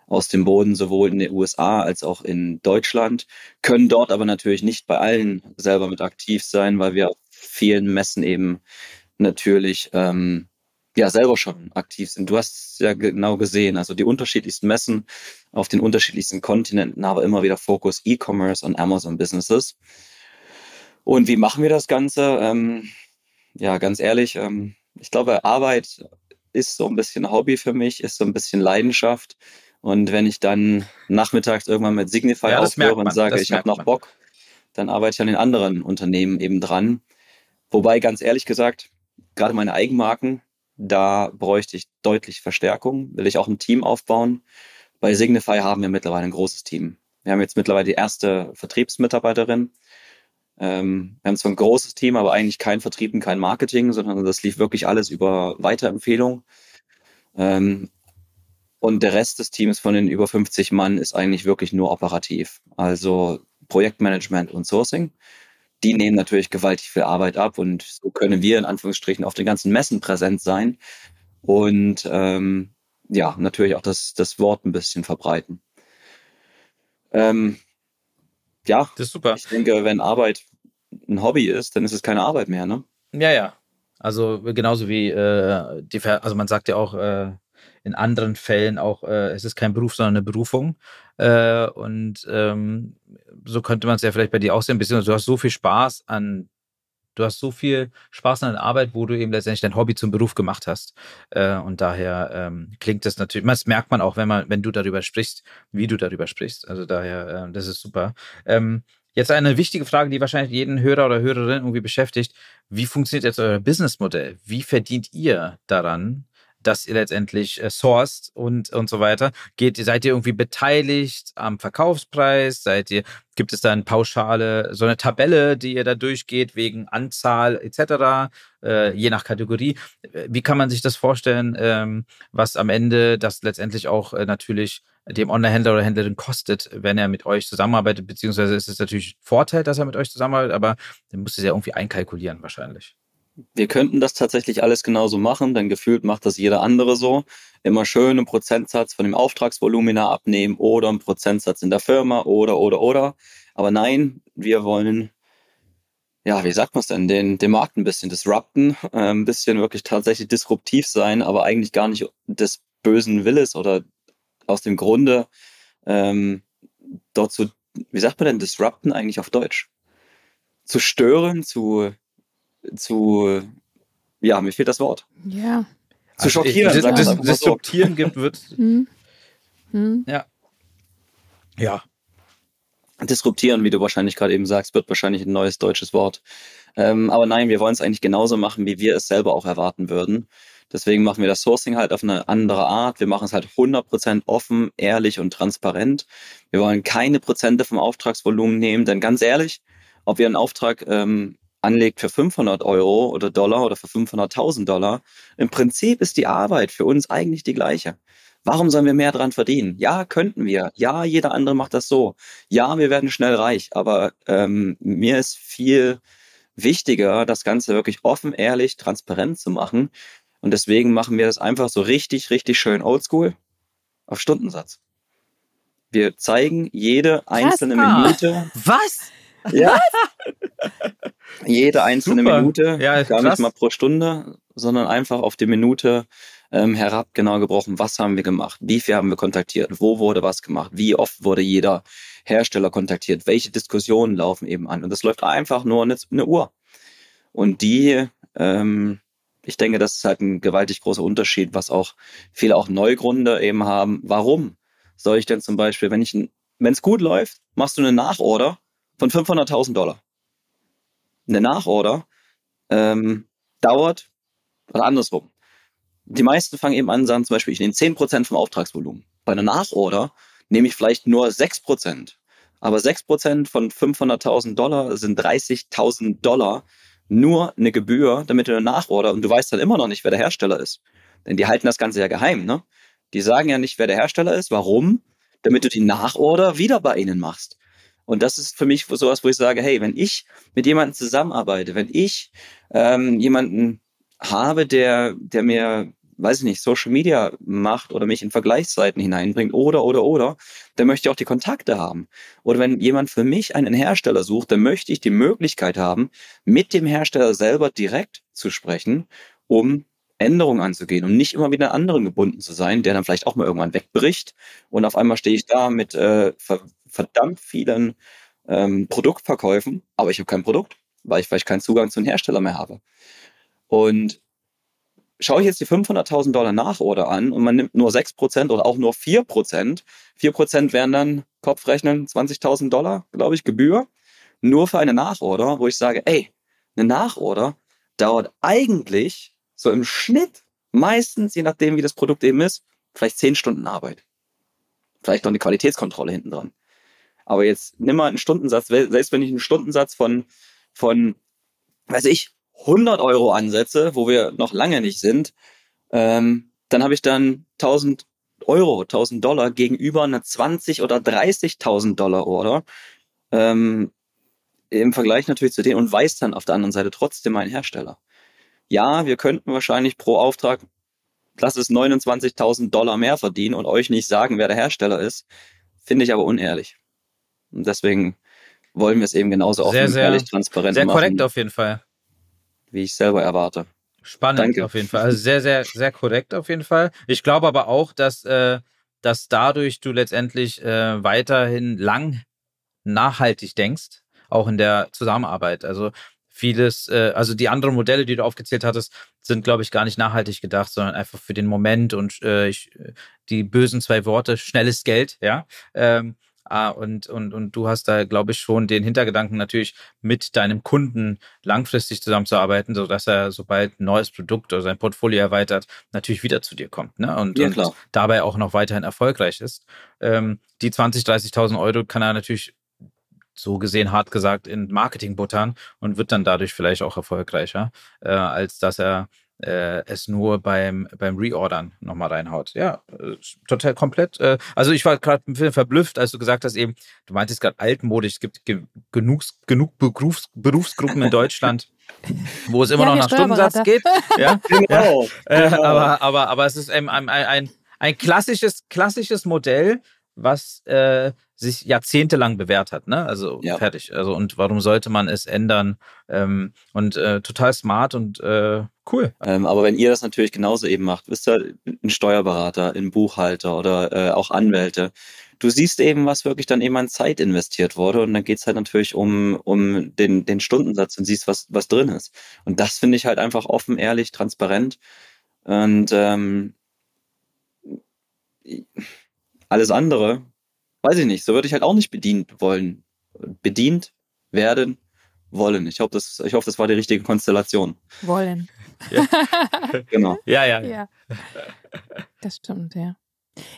aus dem Boden, sowohl in den USA als auch in Deutschland, können dort aber natürlich nicht bei allen selber mit aktiv sein, weil wir auf vielen Messen eben natürlich ähm, ja selber schon aktiv sind. Du hast ja genau gesehen, also die unterschiedlichsten Messen auf den unterschiedlichsten Kontinenten, aber immer wieder Fokus E-Commerce und Amazon Businesses. Und wie machen wir das Ganze? Ähm, ja, ganz ehrlich, ähm, ich glaube, Arbeit ist so ein bisschen Hobby für mich, ist so ein bisschen Leidenschaft. Und wenn ich dann nachmittags irgendwann mit Signify ja, aufhöre und sage, ich habe noch Bock, dann arbeite ich an den anderen Unternehmen eben dran. Wobei, ganz ehrlich gesagt, gerade meine Eigenmarken, da bräuchte ich deutlich Verstärkung, will ich auch ein Team aufbauen. Bei Signify haben wir mittlerweile ein großes Team. Wir haben jetzt mittlerweile die erste Vertriebsmitarbeiterin. Ähm, wir haben zwar ein großes Team, aber eigentlich kein Vertrieb und kein Marketing, sondern das lief wirklich alles über Weiterempfehlung. Ähm, und der Rest des Teams von den über 50 Mann ist eigentlich wirklich nur operativ. Also Projektmanagement und Sourcing. Die nehmen natürlich gewaltig viel Arbeit ab und so können wir in Anführungsstrichen auf den ganzen Messen präsent sein und ähm, ja, natürlich auch das, das Wort ein bisschen verbreiten. Ähm, ja, das ist super. Ich denke, wenn Arbeit ein Hobby ist, dann ist es keine Arbeit mehr, ne? Ja, ja. Also genauso wie äh, die, also man sagt ja auch, äh, in anderen Fällen auch, äh, es ist kein Beruf, sondern eine Berufung. Äh, und ähm, so könnte man es ja vielleicht bei dir auch sehen, du hast so viel Spaß an du hast so viel Spaß an der Arbeit, wo du eben letztendlich dein Hobby zum Beruf gemacht hast. Äh, und daher ähm, klingt das natürlich, das merkt man auch, wenn man, wenn du darüber sprichst, wie du darüber sprichst. Also daher, äh, das ist super. Ähm, jetzt eine wichtige Frage, die wahrscheinlich jeden Hörer oder Hörerin irgendwie beschäftigt. Wie funktioniert jetzt euer Businessmodell? Wie verdient ihr daran? Dass ihr letztendlich äh, sourced und, und so weiter. Geht, seid ihr irgendwie beteiligt am Verkaufspreis? Seid ihr, gibt es da eine Pauschale, so eine Tabelle, die ihr da durchgeht wegen Anzahl etc., äh, je nach Kategorie? Wie kann man sich das vorstellen, ähm, was am Ende das letztendlich auch äh, natürlich dem Online-Händler oder Händlerin kostet, wenn er mit euch zusammenarbeitet, beziehungsweise ist es natürlich Vorteil, dass er mit euch zusammenarbeitet, aber dann muss es ja irgendwie einkalkulieren wahrscheinlich. Wir könnten das tatsächlich alles genauso machen, denn gefühlt macht das jeder andere so. Immer schön einen Prozentsatz von dem Auftragsvolumina abnehmen oder einen Prozentsatz in der Firma oder, oder, oder. Aber nein, wir wollen, ja, wie sagt man es denn, den, den Markt ein bisschen disrupten, äh, ein bisschen wirklich tatsächlich disruptiv sein, aber eigentlich gar nicht des bösen Willes oder aus dem Grunde ähm, dort zu, wie sagt man denn, disrupten eigentlich auf Deutsch? Zu stören, zu zu, ja, mir fehlt das Wort. Ja. Zu also schockieren. Also, das, das, Disruptieren gibt, wird. Hm. Hm. Ja. Ja. Disruptieren, wie du wahrscheinlich gerade eben sagst, wird wahrscheinlich ein neues deutsches Wort. Ähm, aber nein, wir wollen es eigentlich genauso machen, wie wir es selber auch erwarten würden. Deswegen machen wir das Sourcing halt auf eine andere Art. Wir machen es halt 100% offen, ehrlich und transparent. Wir wollen keine Prozente vom Auftragsvolumen nehmen, denn ganz ehrlich, ob wir einen Auftrag ähm, anlegt für 500 Euro oder Dollar oder für 500.000 Dollar, im Prinzip ist die Arbeit für uns eigentlich die gleiche. Warum sollen wir mehr dran verdienen? Ja, könnten wir. Ja, jeder andere macht das so. Ja, wir werden schnell reich. Aber ähm, mir ist viel wichtiger, das Ganze wirklich offen, ehrlich, transparent zu machen. Und deswegen machen wir das einfach so richtig, richtig schön oldschool auf Stundensatz. Wir zeigen jede einzelne. Minute. Was? Ja. Jede einzelne Super. Minute, ja, gar krass. nicht mal pro Stunde, sondern einfach auf die Minute ähm, herab genau gebrochen. Was haben wir gemacht? Wie viel haben wir kontaktiert? Wo wurde was gemacht? Wie oft wurde jeder Hersteller kontaktiert? Welche Diskussionen laufen eben an? Und das läuft einfach nur eine, eine Uhr. Und die, ähm, ich denke, das ist halt ein gewaltig großer Unterschied, was auch viele auch Neugründe eben haben. Warum soll ich denn zum Beispiel, wenn ich, wenn es gut läuft, machst du eine Nachorder von 500.000 Dollar. Eine Nachorder ähm, dauert, oder andersrum. Die meisten fangen eben an sagen zum Beispiel, ich nehme 10% vom Auftragsvolumen. Bei einer Nachorder nehme ich vielleicht nur 6%. Aber 6% von 500.000 Dollar sind 30.000 Dollar nur eine Gebühr, damit du eine Nachorder und du weißt dann immer noch nicht, wer der Hersteller ist. Denn die halten das Ganze ja geheim, ne? Die sagen ja nicht, wer der Hersteller ist. Warum? Damit du die Nachorder wieder bei ihnen machst. Und das ist für mich sowas, wo ich sage, hey, wenn ich mit jemandem zusammenarbeite, wenn ich ähm, jemanden habe, der, der mir weiß ich nicht, Social Media macht oder mich in Vergleichsseiten hineinbringt oder, oder, oder, dann möchte ich auch die Kontakte haben. Oder wenn jemand für mich einen Hersteller sucht, dann möchte ich die Möglichkeit haben, mit dem Hersteller selber direkt zu sprechen, um Änderungen anzugehen und nicht immer wieder an anderen gebunden zu sein, der dann vielleicht auch mal irgendwann wegbricht und auf einmal stehe ich da mit äh, verdammt vielen ähm, Produktverkäufen, aber ich habe kein Produkt, weil ich vielleicht keinen Zugang zu einem Hersteller mehr habe. Und schaue ich jetzt die 500.000 Dollar Nachorder an und man nimmt nur 6% oder auch nur 4%, 4% wären dann Kopfrechnen 20.000 Dollar, glaube ich, Gebühr, nur für eine Nachorder, wo ich sage, ey, eine Nachorder dauert eigentlich so im Schnitt meistens, je nachdem wie das Produkt eben ist, vielleicht 10 Stunden Arbeit. Vielleicht noch eine Qualitätskontrolle hinten dran. Aber jetzt nimm mal einen Stundensatz, selbst wenn ich einen Stundensatz von, von, weiß ich, 100 Euro ansetze, wo wir noch lange nicht sind, ähm, dann habe ich dann 1000 Euro, 1000 Dollar gegenüber einer 20 oder 30.000 Dollar Order. Ähm, Im Vergleich natürlich zu denen und weiß dann auf der anderen Seite trotzdem ein Hersteller. Ja, wir könnten wahrscheinlich pro Auftrag, lass es 29.000 Dollar mehr verdienen und euch nicht sagen, wer der Hersteller ist. Finde ich aber unehrlich. Und deswegen wollen wir es eben genauso offen, sehr, ehrlich, transparent sehr machen. Sehr korrekt auf jeden Fall wie ich selber erwarte. Spannend Danke. auf jeden Fall. Also sehr, sehr, sehr korrekt auf jeden Fall. Ich glaube aber auch, dass, äh, dass dadurch du letztendlich äh, weiterhin lang nachhaltig denkst, auch in der Zusammenarbeit. Also vieles, äh, also die anderen Modelle, die du aufgezählt hattest, sind, glaube ich, gar nicht nachhaltig gedacht, sondern einfach für den Moment und äh, ich, die bösen zwei Worte, schnelles Geld, ja. Ähm, Ah, und, und, und du hast da, glaube ich, schon den Hintergedanken, natürlich mit deinem Kunden langfristig zusammenzuarbeiten, sodass er, sobald ein neues Produkt oder sein Portfolio erweitert, natürlich wieder zu dir kommt ne? und, ja, und dabei auch noch weiterhin erfolgreich ist. Ähm, die 20.000, 30.000 Euro kann er natürlich so gesehen hart gesagt in Marketing buttern und wird dann dadurch vielleicht auch erfolgreicher, äh, als dass er äh, es nur beim, beim Reordern nochmal reinhaut. Ja, äh, total komplett. Äh, also ich war gerade ein bisschen verblüfft, als du gesagt hast eben, du meintest gerade altmodisch, es gibt ge genug, genug Berufs Berufsgruppen in Deutschland, wo es immer ja, noch nach Stundensatz geht. Ja, genau. Ja. Genau. aber, aber, aber es ist ein, ein, ein, ein klassisches, klassisches Modell, was äh, sich jahrzehntelang bewährt hat, ne? Also ja. fertig. Also und warum sollte man es ändern? Ähm, und äh, total smart und äh, cool. Ähm, aber wenn ihr das natürlich genauso eben macht, wisst ihr, ein Steuerberater, ein Buchhalter oder äh, auch Anwälte, du siehst eben, was wirklich dann eben an Zeit investiert wurde und dann geht's halt natürlich um, um den, den Stundensatz und siehst, was, was drin ist. Und das finde ich halt einfach offen, ehrlich, transparent. Und ähm, alles andere, weiß ich nicht, so würde ich halt auch nicht bedient wollen. Bedient werden wollen. Ich hoffe, das, ich hoffe, das war die richtige Konstellation. Wollen. Ja. genau. Ja, ja, ja. Das stimmt, ja.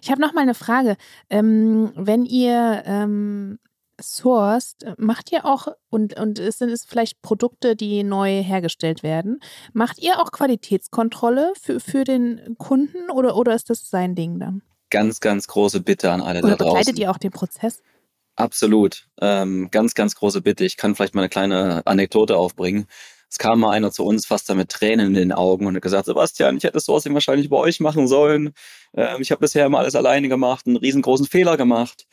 Ich habe noch mal eine Frage. Ähm, wenn ihr ähm, sourced, macht ihr auch, und, und es sind es vielleicht Produkte, die neu hergestellt werden, macht ihr auch Qualitätskontrolle für, für den Kunden oder, oder ist das sein Ding dann? Ganz, ganz große Bitte an alle Oder da draußen. begleitet ihr auch den Prozess? Absolut. Ähm, ganz, ganz große Bitte. Ich kann vielleicht mal eine kleine Anekdote aufbringen. Es kam mal einer zu uns fast da mit Tränen in den Augen und hat gesagt, Sebastian, ich hätte Sourcing wahrscheinlich bei euch machen sollen. Ähm, ich habe bisher immer alles alleine gemacht, einen riesengroßen Fehler gemacht.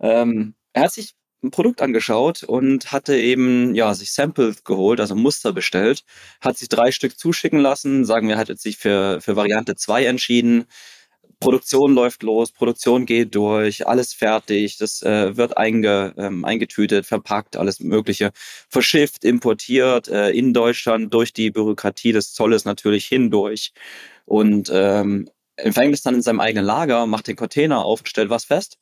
Ähm, er hat sich ein Produkt angeschaut und hatte eben ja sich Samples geholt, also Muster bestellt, hat sich drei Stück zuschicken lassen, sagen wir, hat sich für, für Variante 2 entschieden, Produktion läuft los, Produktion geht durch, alles fertig, das äh, wird einge, ähm, eingetütet, verpackt, alles Mögliche, verschifft, importiert äh, in Deutschland durch die Bürokratie des Zolles natürlich hindurch und ähm, empfängt es dann in seinem eigenen Lager, macht den Container auf und stellt was fest.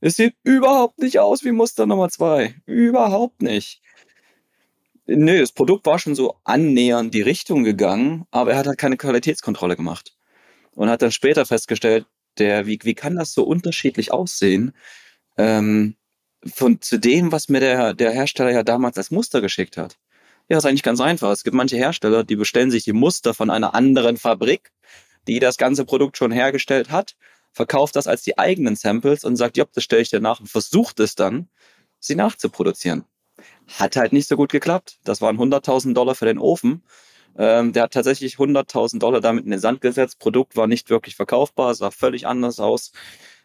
Es sieht überhaupt nicht aus wie Muster Nummer zwei. Überhaupt nicht. Nö, das Produkt war schon so annähernd die Richtung gegangen, aber er hat halt keine Qualitätskontrolle gemacht und hat dann später festgestellt, der, wie, wie kann das so unterschiedlich aussehen? Ähm, von zu dem, was mir der, der Hersteller ja damals als Muster geschickt hat. Ja, ist eigentlich ganz einfach. Es gibt manche Hersteller, die bestellen sich die Muster von einer anderen Fabrik, die das ganze Produkt schon hergestellt hat, verkauft das als die eigenen Samples und sagt, ja, das stelle ich dir nach und versucht es dann, sie nachzuproduzieren. Hat halt nicht so gut geklappt. Das waren 100.000 Dollar für den Ofen Ähm, der hat tatsächlich 100.000 Dollar damit in den Sand gesetzt. Produkt war nicht wirklich verkaufbar, sah völlig anders aus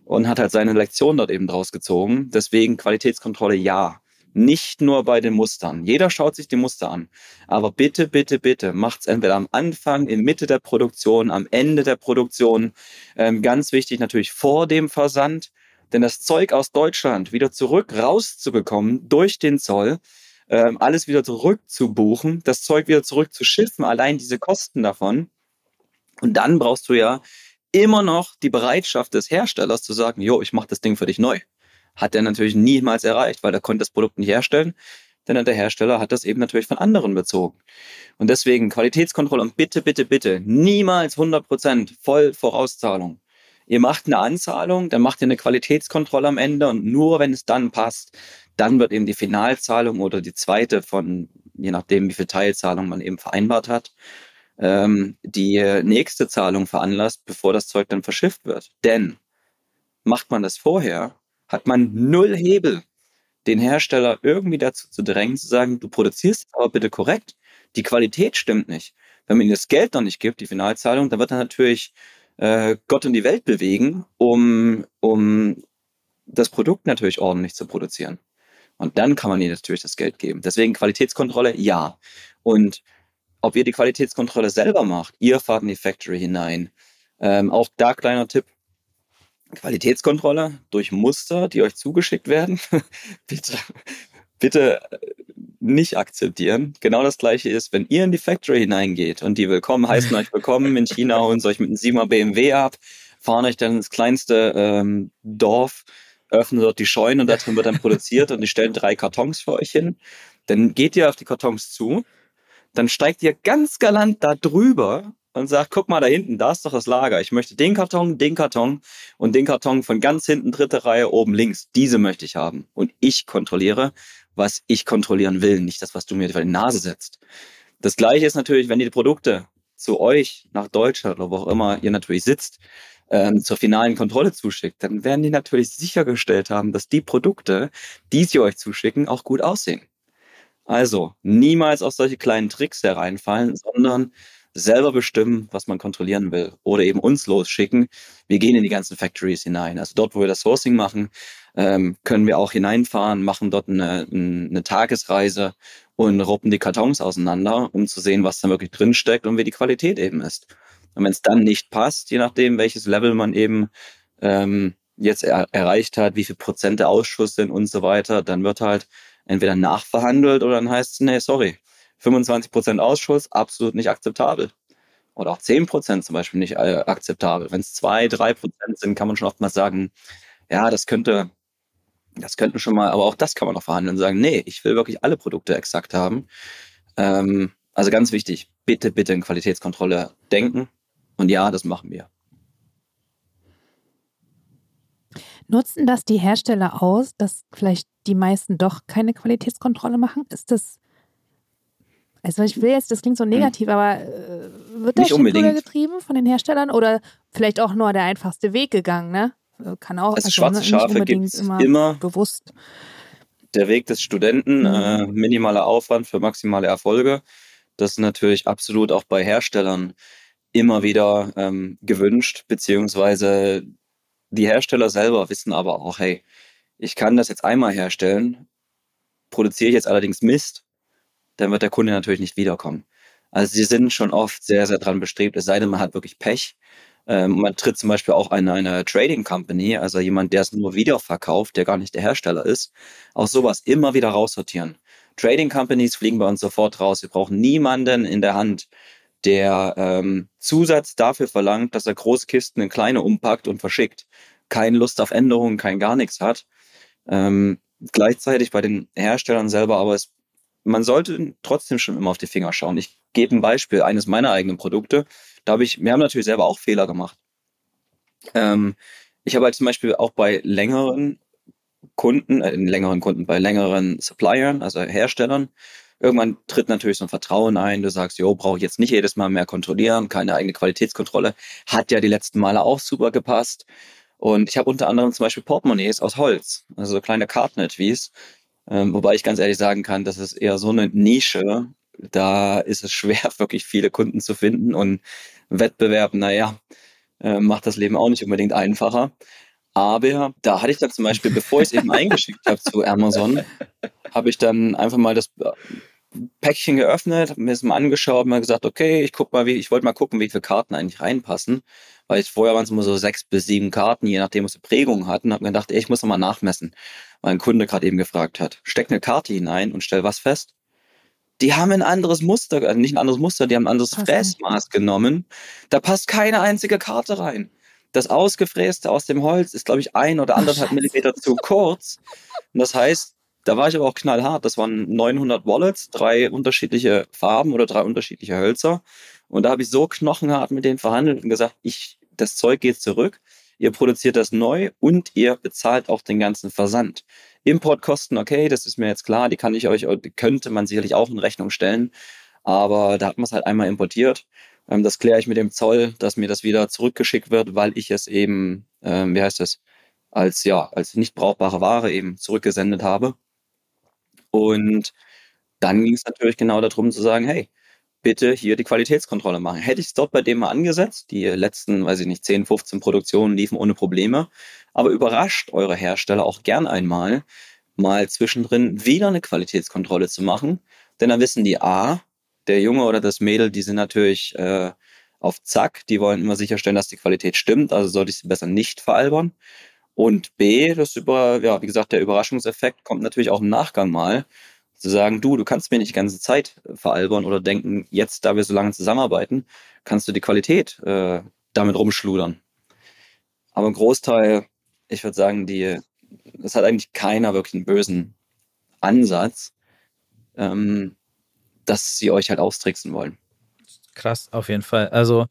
und hat halt seine Lektion dort eben draus gezogen. Deswegen Qualitätskontrolle ja. Nicht nur bei den Mustern. Jeder schaut sich die Muster an. Aber bitte, bitte, bitte macht's entweder am Anfang, in Mitte der Produktion, am Ende der Produktion. Ähm, ganz wichtig natürlich vor dem Versand. Denn das Zeug aus Deutschland wieder zurück rauszubekommen durch den Zoll, ähm, alles wieder zurückzubuchen, das Zeug wieder zurückzuschiffen, allein diese Kosten davon. Und dann brauchst du ja immer noch die Bereitschaft des Herstellers zu sagen, jo, ich mache das Ding für dich neu. Hat er natürlich niemals erreicht, weil er konnte das Produkt nicht herstellen, denn der Hersteller hat das eben natürlich von anderen bezogen. Und deswegen Qualitätskontrolle und bitte, bitte, bitte niemals 100% voll Vorauszahlung. Ihr macht eine Anzahlung, dann macht ihr eine Qualitätskontrolle am Ende und nur wenn es dann passt, dann wird eben die Finalzahlung oder die zweite von, je nachdem, wie viel Teilzahlung man eben vereinbart hat, ähm, die nächste Zahlung veranlasst, bevor das Zeug dann verschifft wird. Denn macht man das vorher, hat man null Hebel, den Hersteller irgendwie dazu zu drängen, zu sagen, du produzierst aber bitte korrekt, die Qualität stimmt nicht. Wenn man ihm das Geld noch nicht gibt, die Finalzahlung, dann wird er natürlich äh, Gott und die Welt bewegen, um, um das Produkt natürlich ordentlich zu produzieren. Und dann kann man ihnen natürlich das Geld geben. Deswegen Qualitätskontrolle, ja. Und ob ihr die Qualitätskontrolle selber macht, ihr fahrt in die Factory hinein. Ähm, auch da kleiner Tipp. Qualitätskontrolle durch Muster, die euch zugeschickt werden. bitte, bitte äh, nicht akzeptieren. Genau das gleiche ist, wenn ihr in die Factory hineingeht und die willkommen heißen euch willkommen in China, holen euch mit einem 7er BMW ab, fahren euch dann ins kleinste ähm, Dorf öffnen dort die Scheunen und da drin wird dann produziert und die stellen drei Kartons für euch hin. Dann geht ihr auf die Kartons zu, dann steigt ihr ganz galant da drüber und sagt, guck mal da hinten, da ist doch das Lager. Ich möchte den Karton, den Karton und den Karton von ganz hinten, dritte Reihe, oben links. Diese möchte ich haben. Und ich kontrolliere, was ich kontrollieren will, nicht das, was du mir vor die Nase setzt. Das gleiche ist natürlich, wenn die Produkte zu euch nach Deutschland oder wo auch immer ihr natürlich sitzt, ähm, zur finalen Kontrolle zuschickt, dann werden die natürlich sichergestellt haben, dass die Produkte, die sie euch zuschicken, auch gut aussehen. Also niemals auf solche kleinen Tricks hereinfallen, sondern selber bestimmen, was man kontrollieren will oder eben uns losschicken. Wir gehen in die ganzen Factories hinein. Also dort, wo wir das Sourcing machen, ähm, können wir auch hineinfahren, machen dort eine, eine Tagesreise und ruppen die Kartons auseinander, um zu sehen, was da wirklich drinsteckt und wie die Qualität eben ist. Und wenn es dann nicht passt, je nachdem, welches Level man eben ähm, jetzt er erreicht hat, wie viel Prozent der Ausschuss sind und so weiter, dann wird halt entweder nachverhandelt oder dann heißt es, nee, sorry, 25 Prozent Ausschuss, absolut nicht akzeptabel. Oder auch 10 Prozent zum Beispiel nicht äh, akzeptabel. Wenn es zwei, drei Prozent sind, kann man schon oft mal sagen, ja, das könnte, das könnten schon mal, aber auch das kann man noch verhandeln und sagen, nee, ich will wirklich alle Produkte exakt haben. Ähm, also ganz wichtig, bitte, bitte in Qualitätskontrolle denken und ja, das machen wir. Nutzen das die Hersteller aus, dass vielleicht die meisten doch keine Qualitätskontrolle machen? Ist das. Also ich will jetzt, das klingt so hm. negativ, aber äh, wird das schon getrieben von den Herstellern oder vielleicht auch nur der einfachste Weg gegangen, ne? Kann auch also, also schwarze Schafe gibt es immer, immer bewusst. Der Weg des Studenten, mhm. äh, minimaler Aufwand für maximale Erfolge. Das ist natürlich absolut auch bei Herstellern immer wieder ähm, gewünscht, beziehungsweise die Hersteller selber wissen aber auch, hey, ich kann das jetzt einmal herstellen, produziere ich jetzt allerdings Mist, dann wird der Kunde natürlich nicht wiederkommen. Also sie sind schon oft sehr, sehr dran bestrebt, es sei denn, man hat wirklich Pech. Ähm, man tritt zum Beispiel auch eine, eine Trading Company, also jemand, der es nur wieder verkauft, der gar nicht der Hersteller ist, auch sowas immer wieder raussortieren. Trading Companies fliegen bei uns sofort raus. Wir brauchen niemanden in der Hand, der ähm, Zusatz dafür verlangt, dass er Großkisten in kleine umpackt und verschickt. Keine Lust auf Änderungen, kein gar nichts hat. Ähm, gleichzeitig bei den Herstellern selber, aber es, man sollte trotzdem schon immer auf die Finger schauen. Ich gebe ein Beispiel, eines meiner eigenen Produkte. Da habe ich, wir haben natürlich selber auch Fehler gemacht. Ähm, ich habe halt zum Beispiel auch bei längeren Kunden, äh, längeren Kunden, bei längeren Suppliern, also Herstellern, Irgendwann tritt natürlich so ein Vertrauen ein. Du sagst, jo, brauche ich jetzt nicht jedes Mal mehr kontrollieren, keine eigene Qualitätskontrolle. Hat ja die letzten Male auch super gepasst. Und ich habe unter anderem zum Beispiel Portemonnaies aus Holz, also so kleine Cartnet-Wies. Ähm, wobei ich ganz ehrlich sagen kann, das ist eher so eine Nische Da ist es schwer, wirklich viele Kunden zu finden und Wettbewerb, naja, äh, macht das Leben auch nicht unbedingt einfacher. Aber da hatte ich dann zum Beispiel, bevor ich es eben eingeschickt habe zu Amazon, habe ich dann einfach mal das äh, Päckchen geöffnet, habe mir das mal angeschaut, mal gesagt, okay, ich guck mal, wie, ich wollte mal gucken, wie viele Karten eigentlich reinpassen. Weil ich vorher waren es immer so sechs bis sieben Karten, je nachdem, was sie Prägungen hatten, habe mir gedacht, ey, ich muss noch mal nachmessen. Weil ein Kunde gerade eben gefragt hat, steck eine Karte hinein und stell was fest. Die haben ein anderes Muster, also nicht ein anderes Muster, die haben ein anderes Fräsmaß genommen. Da passt keine einzige Karte rein. Das Ausgefräste aus dem Holz ist, glaube ich, ein oder anderthalb Millimeter zu kurz. Und das heißt, da war ich aber auch knallhart. Das waren 900 Wallets, drei unterschiedliche Farben oder drei unterschiedliche Hölzer. Und da habe ich so knochenhart mit denen verhandelt und gesagt, ich, das Zeug geht zurück. Ihr produziert das neu und ihr bezahlt auch den ganzen Versand. Importkosten, okay, das ist mir jetzt klar, die kann ich euch, könnte man sicherlich auch in Rechnung stellen. Aber da hat man es halt einmal importiert. Ähm, das kläre ich mit dem Zoll, dass mir das wieder zurückgeschickt wird, weil ich es eben, ähm, wie heißt das, als ja, als nicht brauchbare Ware eben zurückgesendet habe. Und dann ging es natürlich genau darum zu sagen, hey, bitte hier die Qualitätskontrolle machen. Hätte ich es dort bei dem mal angesetzt, die letzten, weiß ich nicht, 10, 15 Produktionen liefen ohne Probleme, aber überrascht eure Hersteller auch gern einmal, mal zwischendrin wieder eine Qualitätskontrolle zu machen, denn dann wissen die A, der Junge oder das Mädel, die sind natürlich äh, auf Zack, die wollen immer sicherstellen, dass die Qualität stimmt, also sollte ich sie besser nicht veralbern. Und B, das über, ja, wie gesagt, der Überraschungseffekt kommt natürlich auch im Nachgang mal. Zu sagen, du, du kannst mir nicht die ganze Zeit veralbern oder denken, jetzt, da wir so lange zusammenarbeiten, kannst du die Qualität äh, damit rumschludern. Aber im Großteil, ich würde sagen, die, das hat eigentlich keiner wirklich einen bösen Ansatz, ähm, dass sie euch halt austricksen wollen. Krass, auf jeden Fall. Also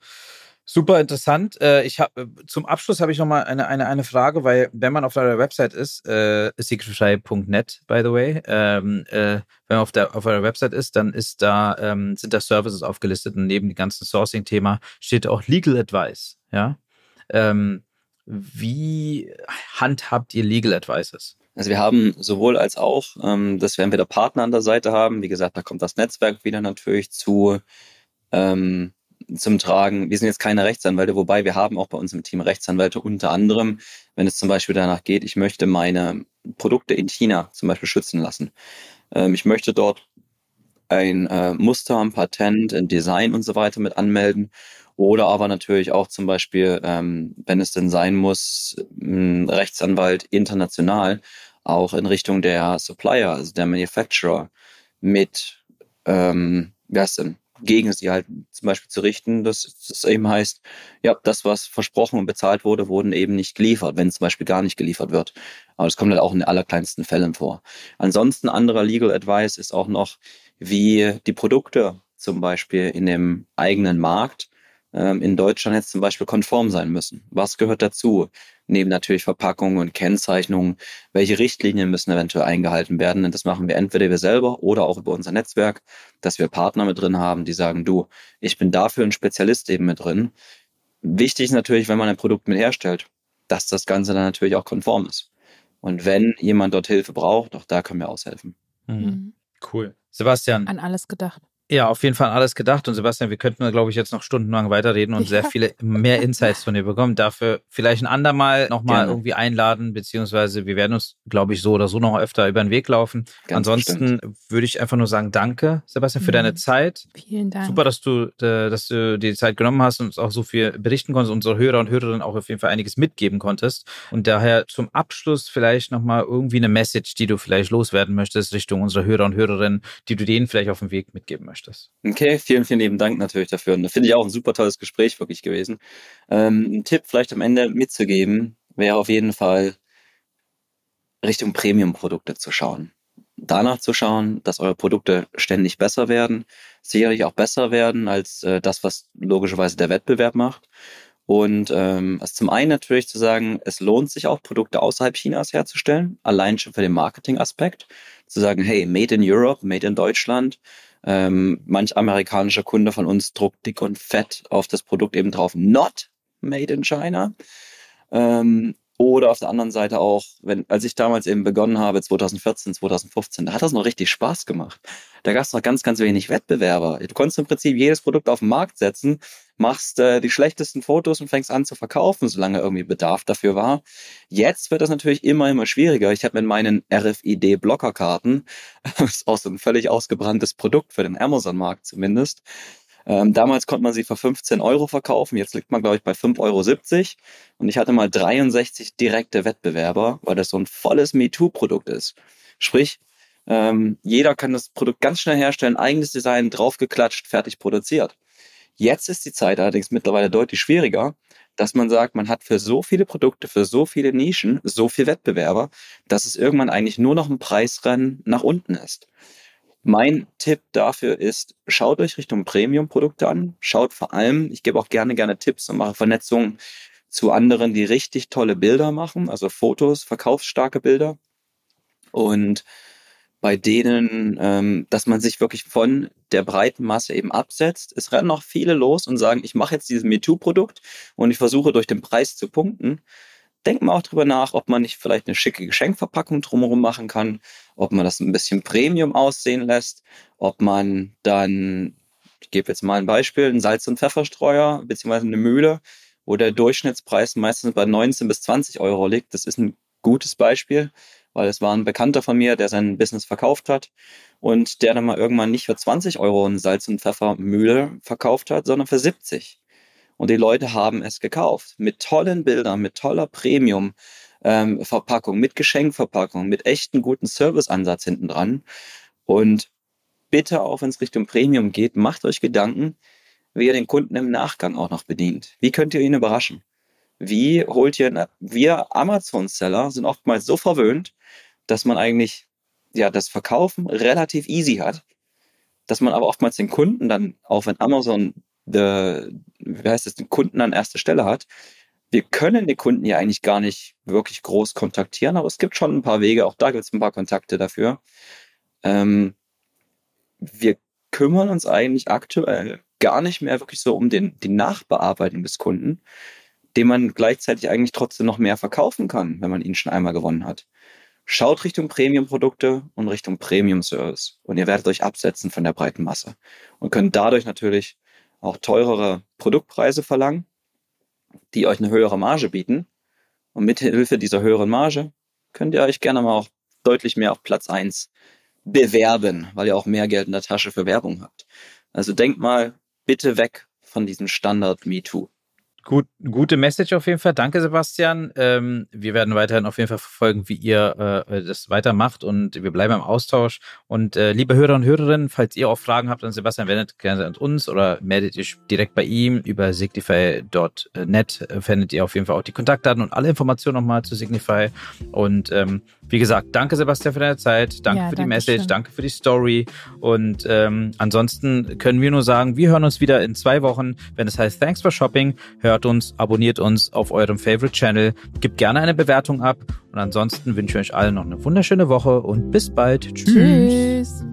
Super interessant. Äh, ich hab, äh, zum Abschluss habe ich noch mal eine, eine, eine Frage, weil wenn man auf eurer Website ist, äh, secretfy.net, by the way, ähm, äh, wenn man auf, der, auf eurer Website ist, dann ist da, ähm, sind da Services aufgelistet und neben dem ganzen Sourcing-Thema steht auch Legal Advice. Ja? Ähm, wie handhabt ihr Legal Advices? Also wir haben sowohl als auch, ähm, dass wir entweder Partner an der Seite haben, wie gesagt, da kommt das Netzwerk wieder natürlich zu, ähm, zum Tragen. Wir sind jetzt keine Rechtsanwälte, wobei wir haben auch bei uns im Team Rechtsanwälte unter anderem, wenn es zum Beispiel danach geht, ich möchte meine Produkte in China zum Beispiel schützen lassen. Ähm, ich möchte dort ein äh, Muster, ein Patent, ein Design und so weiter mit anmelden. Oder aber natürlich auch zum Beispiel, ähm, wenn es denn sein muss, ein Rechtsanwalt international auch in Richtung der Supplier, also der Manufacturer mit, ähm, wer ist denn, gegen sie halt zum Beispiel zu richten, dass das eben heißt, ja, das, was versprochen und bezahlt wurde, wurden eben nicht geliefert, wenn zum Beispiel gar nicht geliefert wird. Aber das kommt halt auch in den allerkleinsten Fällen vor. Ansonsten anderer Legal Advice ist auch noch, wie die Produkte zum Beispiel in dem eigenen Markt in Deutschland jetzt zum Beispiel konform sein müssen. Was gehört dazu? Neben natürlich Verpackungen und Kennzeichnungen, welche Richtlinien müssen eventuell eingehalten werden? Und das machen wir entweder wir selber oder auch über unser Netzwerk, dass wir Partner mit drin haben, die sagen, du, ich bin dafür ein Spezialist eben mit drin. Wichtig ist natürlich, wenn man ein Produkt mit herstellt, dass das Ganze dann natürlich auch konform ist. Und wenn jemand dort Hilfe braucht, auch da können wir aushelfen. Mhm. mhm. Cool. Sebastian. An alles gedacht. Ja, auf jeden Fall alles gedacht. Und Sebastian, wir könnten, glaube ich, jetzt noch stundenlang weiterreden und ja. sehr viele mehr Insights von dir bekommen. Dafür vielleicht ein andermal nochmal irgendwie einladen, beziehungsweise wir werden uns, glaube ich, so oder so noch öfter über den Weg laufen. Ganz Ansonsten bestimmt. würde ich einfach nur sagen, danke, Sebastian, für mhm. deine Zeit. Vielen Dank. Super, dass du, äh, dass du dir die Zeit genommen hast und uns auch so viel berichten konntest, unsere Hörer und Hörerinnen auch auf jeden Fall einiges mitgeben konntest. Und daher zum Abschluss vielleicht nochmal irgendwie eine Message, die du vielleicht loswerden möchtest Richtung unserer Hörer und Hörerinnen, die du denen vielleicht auf den Weg mitgeben möchtest möchtest. Okay, vielen, vielen lieben Dank natürlich dafür. Und finde ich auch ein super tolles Gespräch wirklich gewesen. Ähm, ein Tipp vielleicht am Ende mitzugeben, wäre auf jeden Fall Richtung Premium-Produkte zu schauen. Danach zu schauen, dass eure Produkte ständig besser werden, sicherlich auch besser werden als äh, das, was logischerweise der Wettbewerb macht. Und ähm, also zum einen natürlich zu sagen, es lohnt sich auch, Produkte außerhalb Chinas herzustellen, allein schon für den Marketing-Aspekt. Zu sagen, hey, made in Europe, made in Deutschland, ähm, manch amerikanischer Kunde von uns druckt dick und fett auf das Produkt eben drauf, not made in China. Ähm, Oder auf der anderen Seite auch, wenn, als ich damals eben begonnen habe, 2014, 2015, da hat das noch richtig Spaß gemacht. Da gab es noch ganz, ganz wenig Wettbewerber. Du konntest im Prinzip jedes Produkt auf den Markt setzen, machst äh, die schlechtesten Fotos und fängst an zu verkaufen, solange irgendwie Bedarf dafür war. Jetzt wird das natürlich immer, immer schwieriger. Ich habe mit meinen RFID-Blockerkarten, das ist auch so ein völlig ausgebranntes Produkt für den Amazon-Markt zumindest, ähm, damals konnte man sie für 15 Euro verkaufen, jetzt liegt man, glaube ich, bei 5,70 Euro. Und ich hatte mal 63 direkte Wettbewerber, weil das so ein volles MeToo-Produkt ist. Sprich, ähm, jeder kann das Produkt ganz schnell herstellen, eigenes Design, draufgeklatscht, fertig produziert. Jetzt ist die Zeit allerdings mittlerweile deutlich schwieriger, dass man sagt, man hat für so viele Produkte, für so viele Nischen, so viel Wettbewerber, dass es irgendwann eigentlich nur noch ein Preisrennen nach unten ist. Mein Tipp dafür ist, schaut euch Richtung Premium-Produkte an. Schaut vor allem, ich gebe auch gerne, gerne Tipps und mache Vernetzungen zu anderen, die richtig tolle Bilder machen, also Fotos, verkaufsstarke Bilder. Und bei denen, ähm, dass man sich wirklich von der breiten Masse eben absetzt. Es rennen auch viele los und sagen, ich mache jetzt dieses MeToo-Produkt und ich versuche durch den Preis zu punkten denkt mal auch drüber nach, ob man nicht vielleicht eine schicke Geschenkverpackung drumherum machen kann, ob man das ein bisschen Premium aussehen lässt, ob man dann, ich gebe jetzt mal ein Beispiel, einen Salz- und Pfefferstreuer beziehungsweise eine Mühle, wo der Durchschnittspreis meistens bei 19 bis 20 Euro liegt. Das ist ein gutes Beispiel, weil es war ein Bekannter von mir, der sein Business verkauft hat und der dann mal irgendwann nicht für 20 Euro eine Salz- und Pfeffermühle verkauft hat, sondern für 70. Und die Leute haben es gekauft. Mit tollen Bildern, mit toller Premium-Verpackung, ähm, mit Geschenkverpackung, mit echten guten Serviceansatz hinten dran. Und bitte auch, wenn es Richtung Premium geht, macht euch Gedanken, wie ihr den Kunden im Nachgang auch noch bedient. Wie könnt ihr ihn überraschen? Wie holt ihr, wir Amazon-Seller sind oftmals so verwöhnt, dass man eigentlich ja das Verkaufen relativ easy hat, dass man aber oftmals den Kunden dann, auch wenn Amazon the, wie heißt es, den Kunden an erster Stelle hat. Wir können den Kunden ja eigentlich gar nicht wirklich groß kontaktieren, aber es gibt schon ein paar Wege, auch da gibt es ein paar Kontakte dafür. Ähm, wir kümmern uns eigentlich aktuell gar nicht mehr wirklich so um den, die Nachbearbeitung des Kunden, dem man gleichzeitig eigentlich trotzdem noch mehr verkaufen kann, wenn man ihn schon einmal gewonnen hat. Schaut Richtung Premium-Produkte und Richtung Premium-Service und ihr werdet euch absetzen von der breiten Masse und könnt dadurch natürlich auch teurere Produktpreise verlangen, die euch eine höhere Marge bieten. Und mit Hilfe dieser höheren Marge könnt ihr euch gerne mal auch deutlich mehr auf Platz 1 bewerben, weil ihr auch mehr Geld in der Tasche für Werbung habt. Also denkt mal bitte weg von diesem Standard MeToo. Gut, gute Message auf jeden Fall. Danke, Sebastian. Ähm, wir werden weiterhin auf jeden Fall verfolgen, wie ihr äh, das weitermacht und wir bleiben im Austausch. Und äh, liebe Hörer und Hörerinnen, falls ihr auch Fragen habt an Sebastian, wendet gerne an uns oder meldet euch direkt bei ihm über signify.net. Äh, findet ihr auf jeden Fall auch die Kontaktdaten und alle Informationen nochmal zu Signify. Und ähm, wie gesagt, danke Sebastian für deine Zeit, danke ja, für die Message, schön. danke für die Story. Und ähm, ansonsten können wir nur sagen, wir hören uns wieder in zwei Wochen, wenn es heißt Thanks for Shopping. Hört hört uns, abonniert uns auf eurem Favorite Channel, gebt gerne eine Bewertung ab und ansonsten wünsche ich euch allen noch eine wunderschöne Woche und bis bald. Tschüss. Tschüss.